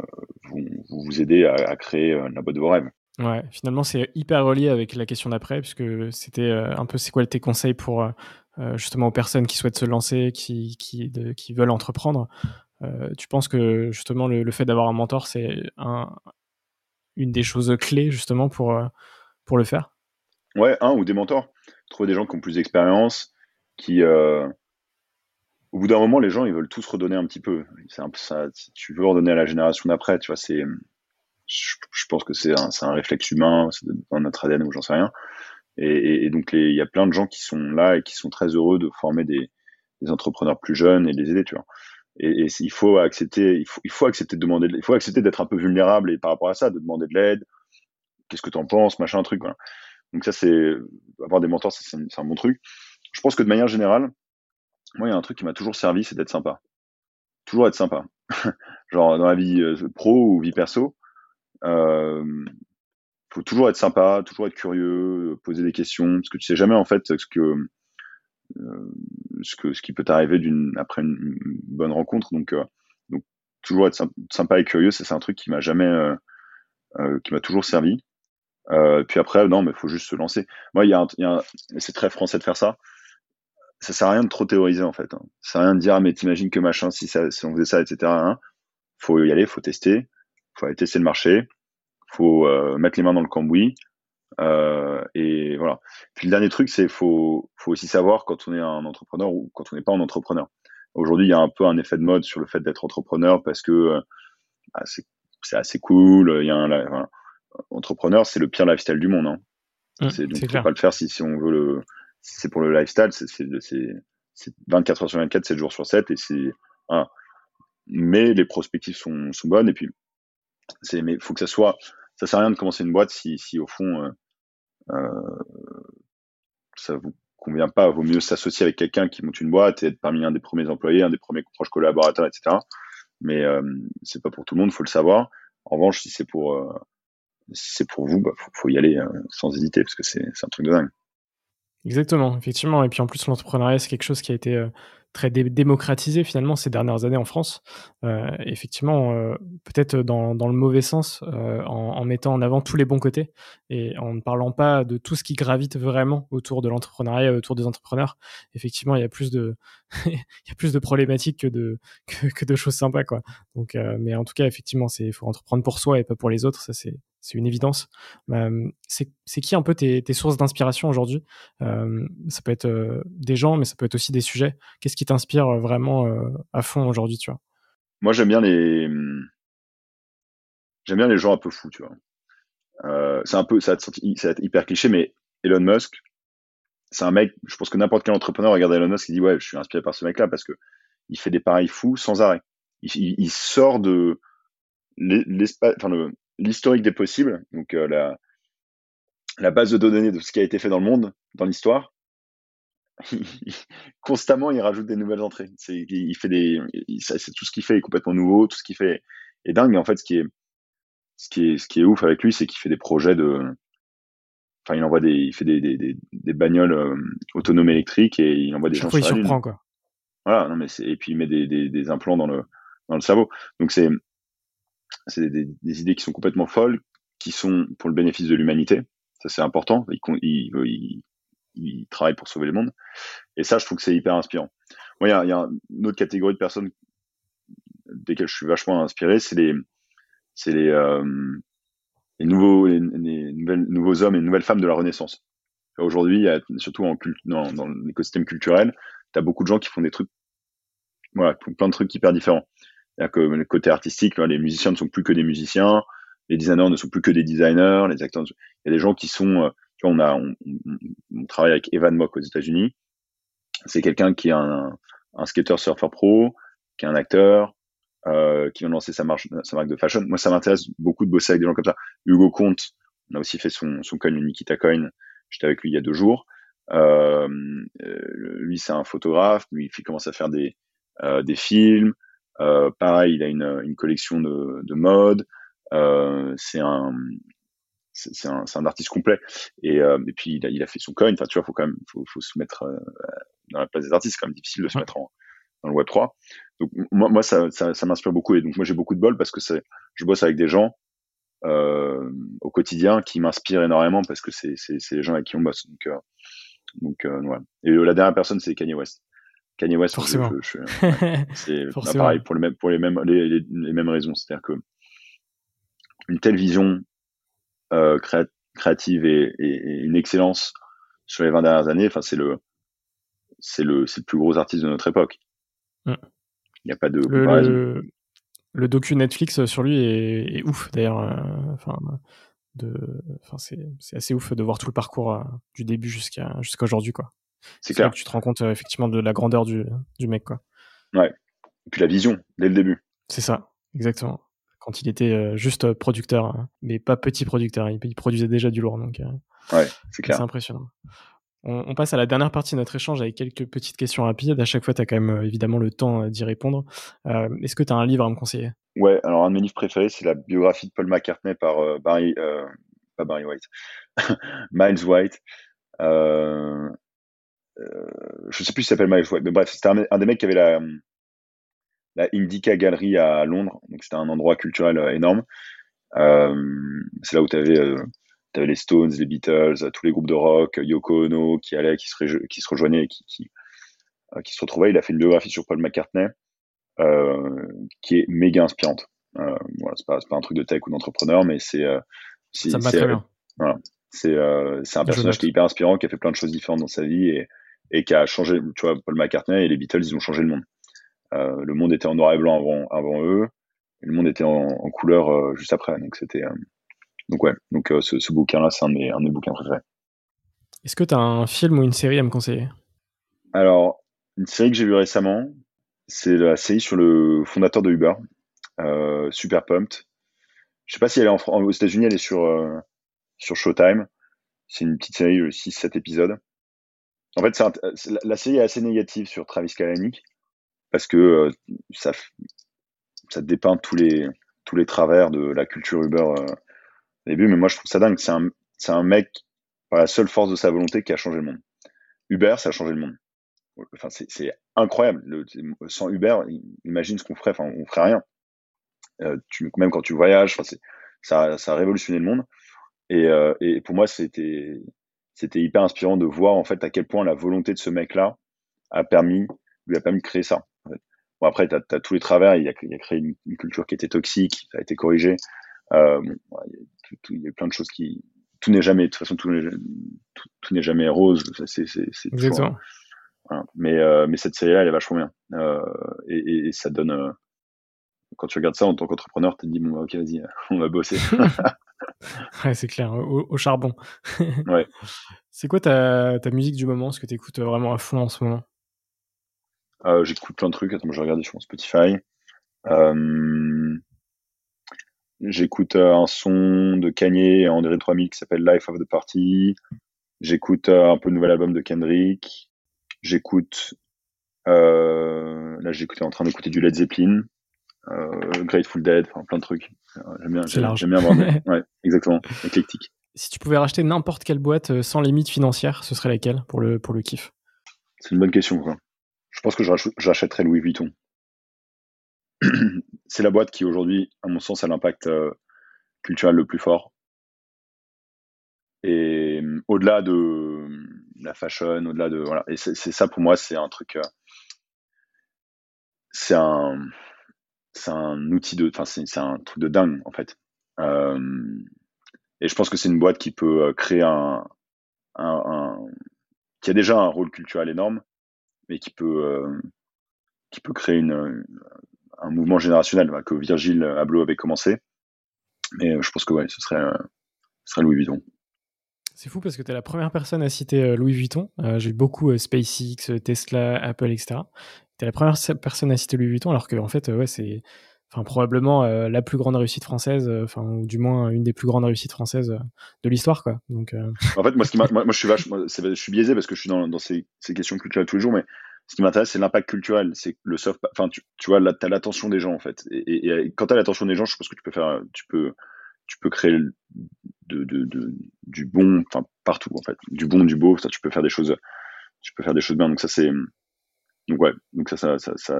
vous, vous aider à, à créer la boîte de vos rêves ouais finalement c'est hyper relié avec la question d'après puisque c'était un peu c'est quoi tes conseils pour justement aux personnes qui souhaitent se lancer qui qui qui veulent entreprendre tu penses que justement le, fait d'avoir un mentor c'est un une des choses clés justement pour pour le faire? Ouais un ou des mentors trouver des gens qui ont plus d'expérience qui, euh, au bout d'un moment, les gens, ils veulent tous redonner un petit peu. Un peu ça. Tu veux redonner à la génération d'après, tu vois. C'est, je, pense que c'est un, un, réflexe humain, c'est dans notre ADN ou j'en sais rien. Et, donc, il y a plein de gens qui sont là et qui sont très heureux de former des, entrepreneurs plus jeunes et les aider, tu vois. Et, il faut accepter, il faut, accepter de demander, il faut accepter d'être un peu vulnérable et par rapport à ça, de demander de l'aide. Qu'est-ce que tu en penses, machin, truc. Voilà. Donc ça, c'est avoir des mentors, c'est un bon truc je pense que de manière générale, moi, il y a un truc qui m'a toujours servi, c'est d'être sympa. Toujours être sympa. Genre dans la vie euh, pro ou vie perso, faut toujours être sympa, toujours être curieux, poser des questions, parce que tu sais jamais en fait ce que euh, ce que ce qui peut t'arriver d'une après une, bonne rencontre. Donc donc toujours être sympa et curieux, c'est un truc qui m'a jamais qui m'a toujours servi. puis après, non, mais il faut juste se lancer. Moi, il y a, c'est très français de faire ça ça sert à rien de trop théoriser en fait. Hein. Ça sert à rien de dire ah, mais t'imagines que machin si, si on faisait ça etc. Hein. Faut y aller, faut tester, faut aller tester le marché, faut euh, mettre les mains dans le cambouis euh, et voilà. Puis le dernier truc c'est faut faut aussi savoir quand on est un entrepreneur ou quand on n'est pas un entrepreneur. Aujourd'hui il y a un peu un effet de mode sur le fait d'être entrepreneur parce que euh, bah, c'est assez cool. Il y a un entrepreneur c'est le pire lifestyle du monde. Hein. Mmh, c'est donc faut pas le faire si si on veut le c'est pour le lifestyle, c'est 24 heures sur 24, 7 jours sur 7, et c'est Mais les prospectives sont, sont bonnes, et puis c'est mais faut que ça soit, ça sert à rien de commencer une boîte si, si au fond euh, euh, ça vous convient pas, vaut mieux s'associer avec quelqu'un qui monte une boîte et être parmi un des premiers employés, un des premiers proches collaborateurs, etc. Mais euh, c'est pas pour tout le monde, faut le savoir. En revanche, si c'est pour euh, si c'est pour vous, bah, faut, faut y aller sans hésiter parce que c'est un truc de dingue. Exactement, effectivement. Et puis en plus, l'entrepreneuriat, c'est quelque chose qui a été euh, très démocratisé finalement ces dernières années en France. Euh, effectivement, euh, peut-être dans, dans, le mauvais sens, euh, en, en, mettant en avant tous les bons côtés et en ne parlant pas de tout ce qui gravite vraiment autour de l'entrepreneuriat, autour des entrepreneurs. Effectivement, il y a plus de, il y a plus de problématiques que de, que, que de choses sympas, quoi. Donc, euh, mais en tout cas, effectivement, c'est, faut entreprendre pour soi et pas pour les autres. Ça, c'est, c'est une évidence. C'est, qui un peu tes, sources d'inspiration aujourd'hui? Ça peut être des gens, mais ça peut être aussi des sujets. Qu'est-ce qui t'inspire vraiment à fond aujourd'hui, tu vois? Moi, j'aime bien les j'aime bien les gens un peu fous, tu vois. C'est un peu, ça hyper cliché, mais Elon Musk, c'est un mec. Je pense que n'importe quel entrepreneur regarde Elon Musk et dit ouais, je suis inspiré par ce mec-là parce que il fait des pareils fous sans arrêt. Il, sort de l'espace, l'historique des possibles, donc la la base de données de ce qui a été fait dans le monde, dans l'histoire, constamment il rajoute des nouvelles entrées. C'est, il fait des, c'est tout ce qu'il fait est complètement nouveau, tout ce qu'il fait est dingue. Et en fait, ce qui est, ce qui est, ce qui est ouf avec lui, c'est qu'il fait des projets de, enfin, il envoie des, il fait des, des, des, des bagnoles euh, autonomes électriques et il envoie des gens sur la surprend, quoi. Voilà, non mais c'est, et puis il met des, des, des implants dans le, dans le cerveau. Donc c'est, c'est des, idées qui sont complètement folles, qui sont pour le bénéfice de l'humanité. Ça c'est important. Il, il, il, il travaille pour sauver le monde. Et ça, je trouve que c'est hyper inspirant. Moi, il y a, une autre catégorie de personnes desquelles je suis vachement inspiré, c'est les, c'est les, euh, nouveaux, les, nouvelles, nouveaux hommes et nouvelles femmes de la Renaissance. Aujourd'hui, surtout dans l'écosystème culturel, tu as beaucoup de gens qui font des trucs, voilà, plein de trucs hyper différents. C'est-à-dire que le côté artistique, les musiciens ne sont plus que des musiciens, les designers ne sont plus que des designers, les acteurs, il y a des gens qui sont euh, tu vois, on a, on, travaille avec Evan Mock aux États-Unis. C'est quelqu'un qui est un, un skater surfer pro, qui est un acteur, euh, qui vient de lancer sa, marque, de fashion. Moi, ça m'intéresse beaucoup de bosser avec des gens comme ça. Hugo Comte, on a aussi fait son, son coin, le Nikita Coin. J'étais avec lui il y a deux jours. Euh, lui, c'est un photographe. Lui, il commence à faire des, des films. Euh, pareil, il a une, une collection de, de mode. Euh, c'est un, c'est un, un, artiste complet. Et, euh, et puis il a, il a, fait son coin. Enfin, tu vois, faut quand même, faut, faut se mettre euh, dans la place des artistes. C'est quand même difficile de se mettre en, dans le Web 3. Donc moi, moi ça, ça, ça m'inspire beaucoup. Et donc moi, j'ai beaucoup de bol parce que c'est, je bosse avec des gens euh, au quotidien qui m'inspirent énormément parce que c'est, les gens avec qui on bosse. Donc, euh, donc euh, ouais. Et la dernière personne, c'est Kanye West. Kanye West, forcément. Je, je, c'est bah, pareil pour les mêmes, pour les mêmes, les, les, les mêmes raisons. C'est-à-dire que une telle vision euh, créative et, et, une excellence sur les 20 dernières années. Enfin, c'est le, c'est le, c'est le plus gros artiste de notre époque. Mm. Il n'y a pas de le, le, docu Netflix sur lui est, est ouf d'ailleurs. Euh, enfin, de, enfin, c'est, c'est assez ouf de voir tout le parcours euh, du début jusqu'à jusqu'à aujourd'hui quoi. C'est clair. Que tu te rends compte effectivement de la grandeur du, du mec quoi. Ouais. Et puis la vision dès le début. C'est ça, exactement quand il était euh, juste euh, producteur, hein, mais pas petit producteur. Il, produisait déjà du lourd, donc euh, ouais, c'est clair. C'est impressionnant. On, passe à la dernière partie de notre échange avec quelques petites questions rapides. À chaque fois, tu as quand même évidemment le temps d'y répondre. Est-ce que tu as un livre à me conseiller? Ouais, alors un de mes livres préférés, c'est la biographie de Paul McCartney par Barry, pas Barry White, Miles White. Euh, euh, je sais plus s'il s'appelle Miles White, mais bref, c'était un, des mecs qui avait la, la Indica Gallery à Londres, donc c'était un endroit culturel énorme. c'est là où tu avais, avais, les Stones, les Beatles, tous les groupes de rock, Yoko Ono qui allaient, qui se, qui se rejoignaient et qui, qui, qui se retrouvaient. Il a fait une biographie sur Paul McCartney qui est méga inspirante. Euh, voilà, c'est pas, pas, un truc de tech ou d'entrepreneur, mais c'est. Euh, ça me va très bien. Voilà. C'est euh, un personnage qui est hyper inspirant, qui a fait plein de choses différentes dans sa vie et, et qui a changé. Tu vois, Paul McCartney et les Beatles, ils ont changé le monde. Euh, le monde était en noir et blanc avant, avant eux, et le monde était en, en couleur euh, juste après. Donc c'était. donc ouais, donc ce, ce bouquin-là, c'est un, un, de mes bouquins préférés. Est-ce que tu as un film ou une série à me conseiller? Alors, une série que j'ai vue récemment, c'est la série sur le fondateur de Uber, euh, super pumped. Je sais pas si elle est en, aux États-Unis, elle est sur euh, sur Showtime. C'est une petite série de 6-7 épisodes. En fait, la série est assez négative sur Travis Kalanick parce que euh, ça dépeint tous les tous les travers de la culture Uber au début. Mais moi, je trouve ça dingue. C'est un un mec par la seule force de sa volonté qui a changé le monde. Uber, ça a changé le monde. Enfin, c'est incroyable. Le, sans Uber, imagine ce qu'on ferait. Enfin, on ferait rien. Euh, même quand tu voyages, ça, ça a révolutionné le monde. Euh, et pour moi, c'était c'était hyper inspirant de voir en fait à quel point la volonté de ce mec-là a permis lui a permis de créer ça. Bon après, tu as, tous les travers. Il a, il a créé une, culture qui était toxique, ça a été corrigé. Euh, bon, il, y a, plein de choses qui tout n'est jamais de toute façon tout n'est tout, jamais rose. C'est Exactement. Voilà. Mais euh, mais cette série-là, elle est vachement bien euh, et, et, et, ça donne euh, quand tu regardes ça en tant qu'entrepreneur, tu te dis, bon, ok, vas-y, on va bosser. ouais, c'est clair, au, charbon. ouais. C'est quoi ta, ta, musique du moment, ce que tu écoutes vraiment à fond en ce moment? Euh, J'écoute plein de trucs. Attends, je regarde sur mon Spotify. Euh, J'écoute euh, un son de Kanye et André 3000 qui s'appelle Life of the Party. J'écoute euh, un peu le nouvel album de Kendrick. J'écoute. Euh, là, j'écoutais en train d'écouter du Led Zeppelin. Euh, Grateful Dead, enfin plein de trucs. Euh, j'aime bien, j'aime bien voir. ouais, exactement, éclectique. Si tu pouvais racheter n'importe quelle boîte euh, sans limite financière, ce serait laquelle pour le, pour le kiff? C'est une bonne question. Quoi. Je pense que j'achèterais Louis Vuitton. c'est la boîte qui aujourd'hui, à mon sens, a l'impact culturel le plus fort. Et au-delà de la fashion, au-delà de voilà, et c'est ça pour moi, c'est un truc, c'est un, c'est un outil de, enfin c'est un truc de dingue en fait. Euh, et je pense que c'est une boîte qui peut euh, créer un, qui a déjà un rôle culturel énorme, mais qui peut euh, qui peut créer une, un mouvement générationnel que Virgile Abloh avait commencé. Mais je pense que ouais, ce serait, Louis Vuitton. C'est fou parce que tu es la première personne à citer Louis Vuitton. J'ai eu beaucoup SpaceX, Tesla, Apple, etc. T'es la première personne à citer Louis Vuitton, alors que en fait, ouais, c'est enfin probablement euh, la plus grande réussite française, euh, enfin ou du moins une des plus grandes réussites françaises euh, de l'histoire, quoi. Donc. En fait, moi, ce qui moi, moi, je suis vache, je suis biaisé parce que je suis dans, dans ces, ces, questions culturelles tous les jours, mais ce qui m'intéresse, c'est l'impact culturel, c'est le soft, enfin tu, tu vois, t'as l'attention des gens en fait, et, et, et quand t'as l'attention des gens, je pense que tu peux faire, tu peux, tu peux créer du bon, enfin partout en fait, du bon, du beau, ça, tu peux faire des choses, tu peux faire des choses bien. Donc ça c'est donc ouais, donc ça, ça, ça, ça...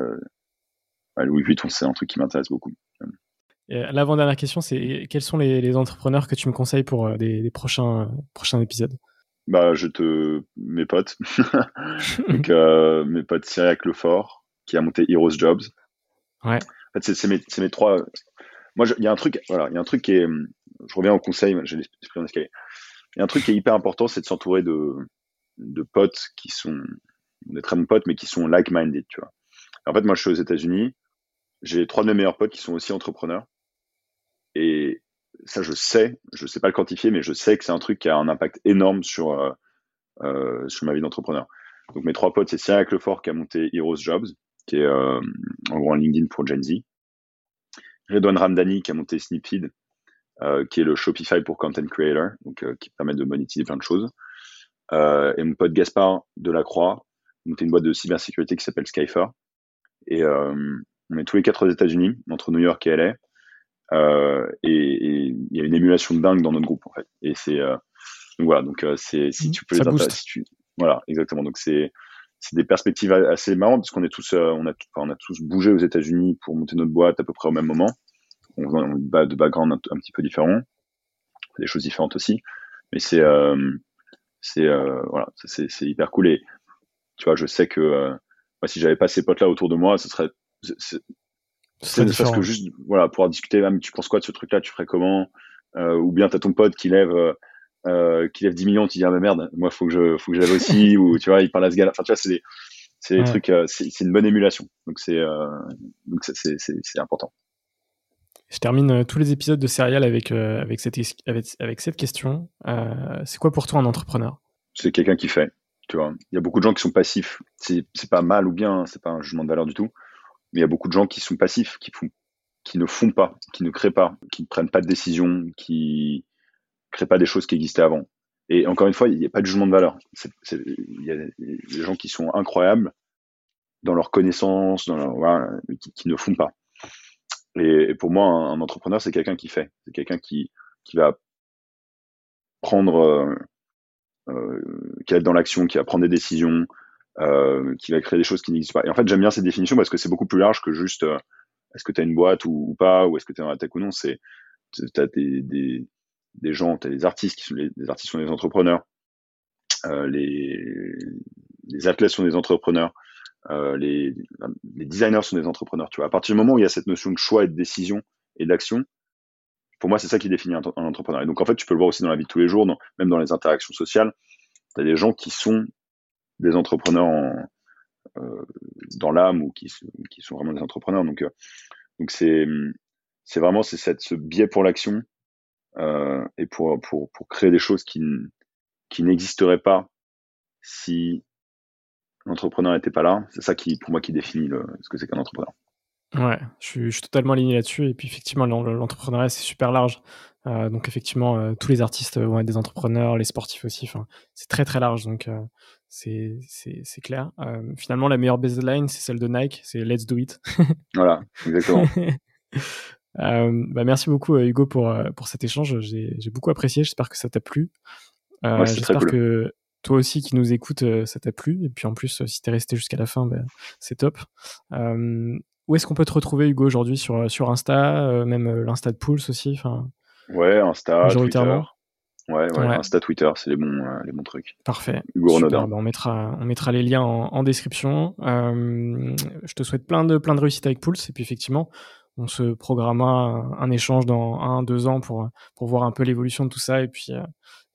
Louis Vuitton, c'est un truc qui m'intéresse beaucoup. L'avant-dernière question, c'est quels sont les, les, entrepreneurs que tu me conseilles pour euh, des, des prochains, prochains épisodes? Bah, je te mes potes, donc euh, mes potes Cyriac Lefort, qui a monté Heroes Jobs. Ouais. En fait, c'est mes, mes trois. Moi, il y a un truc, voilà, il y a un truc qui est. Je reviens au conseil, j'ai l'esprit en escalier. Il y a un truc qui est hyper important, c'est de s'entourer de, de potes qui sont des très bons potes, mais qui sont like-minded, tu vois. En fait, moi, je suis aux États-Unis. J'ai trois de mes meilleurs potes qui sont aussi entrepreneurs. Et ça, je sais, je sais pas le quantifier, mais je sais que c'est un truc qui a un impact énorme sur, euh, euh, sur ma vie d'entrepreneur. Donc, mes trois potes, c'est Cyril Lefort qui a monté Heroes Jobs, qui est euh, en gros un LinkedIn pour Gen Z. Redouane Ramdani qui a monté Snipfeed, euh, qui est le Shopify pour content creator, donc qui permet de monétiser plein de choses. Et mon pote Gaspard Delacroix, monté une boîte de cybersécurité qui s'appelle Skyfer. Et euh, on est tous les quatre aux États-Unis, entre New York et LA. et il y a une émulation de dingue dans notre groupe en fait. Et c'est donc voilà, donc c'est si tu peux les si tu voilà exactement. Donc c'est c'est des perspectives assez marrantes parce qu'on est tous on a on a tous bougé aux États-Unis pour monter notre boîte à peu près au même moment. On a de background un, un petit peu différents, des choses différentes aussi, mais c'est c'est voilà, c'est hyper cool et tu vois, je sais que moi, si j'avais pas ces potes là autour de moi, ce serait c'est parce que juste voilà pouvoir discuter même tu penses quoi de ce truc là tu ferais comment euh, ou bien t'as ton pote qui lève euh, euh qui lève 10 millions tu dis ah bah merde moi faut que je faut que je lève aussi ou tu vois il parle à ce gars enfin tu vois c'est des c'est des trucs euh, c'est une bonne émulation. Donc c'est euh, donc c'est c'est important. Je termine tous les épisodes de Serial avec avec cette avec, avec cette question. C'est quoi pour toi un entrepreneur? C'est quelqu'un qui fait tu vois il y a beaucoup de gens qui sont passifs c'est c'est pas mal ou bien c'est pas un jugement de valeur du tout mais il y a beaucoup de gens qui sont passifs, qui qui ne font pas, qui ne créent pas, qui ne prennent pas de décision, qui créent pas des choses qui existaient avant. Et encore une fois, il n'y a pas de jugement de valeur. Il y a des gens qui sont incroyables dans leur connaissance, dans leur, mais qui, ne font pas. Et, pour moi, un, entrepreneur, c'est quelqu'un qui fait. C'est quelqu'un qui, qui va prendre, euh, qui va être dans l'action, qui va prendre des décisions, euh, qui va créer des choses qui n'existent pas. Et en fait, j'aime bien cette définition parce que c'est beaucoup plus large que juste euh, est-ce que tu as une boîte ou, pas, ou est-ce que tu es dans la tech ou non. C'est tu as des, des, des gens, tu as des artistes qui sont les, artistes sont des entrepreneurs, euh, les, les athlètes sont des entrepreneurs, euh, les, les designers sont des entrepreneurs. Tu vois, à partir du moment où il y a cette notion de choix et de décision et d'action, pour moi, c'est ça qui définit un, entrepreneur. Et donc, en fait, tu peux le voir aussi dans la vie de tous les jours, même dans les interactions sociales. Tu as des gens qui sont des entrepreneurs en, euh, dans l'âme ou qui, sont vraiment des entrepreneurs. Donc, euh, c'est vraiment ce biais pour l'action euh, et pour, créer des choses qui n'existeraient pas si l'entrepreneur n'était pas là. C'est ça qui pour moi qui définit ce que c'est qu'un entrepreneur. Ouais, je suis, je suis, totalement aligné là-dessus. Et puis effectivement, l'entrepreneuriat, c'est super large. Euh, donc effectivement, euh, tous les artistes vont être des entrepreneurs, les sportifs aussi. C'est très très large. Donc euh, c'est c'est clair. Euh, finalement, la meilleure baseline, c'est celle de Nike. C'est Let's Do It. voilà, exactement. bah, merci beaucoup Hugo pour pour cet échange. J'ai beaucoup apprécié. J'espère que ça t'a plu. J'espère que toi aussi qui nous écoutes, ça t'a plu. Et puis en plus, si t'es resté jusqu'à la fin, bah, c'est top. Où est-ce qu'on peut te retrouver, Hugo, aujourd'hui sur, sur Insta, même l'Insta de Pulse aussi Ouais, Insta, Twitter. Ouais, ouais, Insta, Twitter, c'est les bons, euh, les bons trucs. Parfait. Hugo Super, bah, on, mettra, on mettra les liens en, description. Euh, je te souhaite plein de, plein de réussite avec Pulse. Et puis, effectivement, on se programmera un, échange dans un, deux ans pour, pour voir un peu l'évolution de tout ça. Et puis,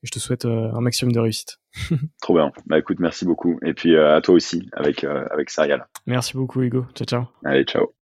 euh, je te souhaite un maximum de réussite. Trop bien. Bah écoute, merci beaucoup. Et puis à toi aussi avec, avec Serial. Merci beaucoup, Hugo. Ciao, ciao. Allez, ciao.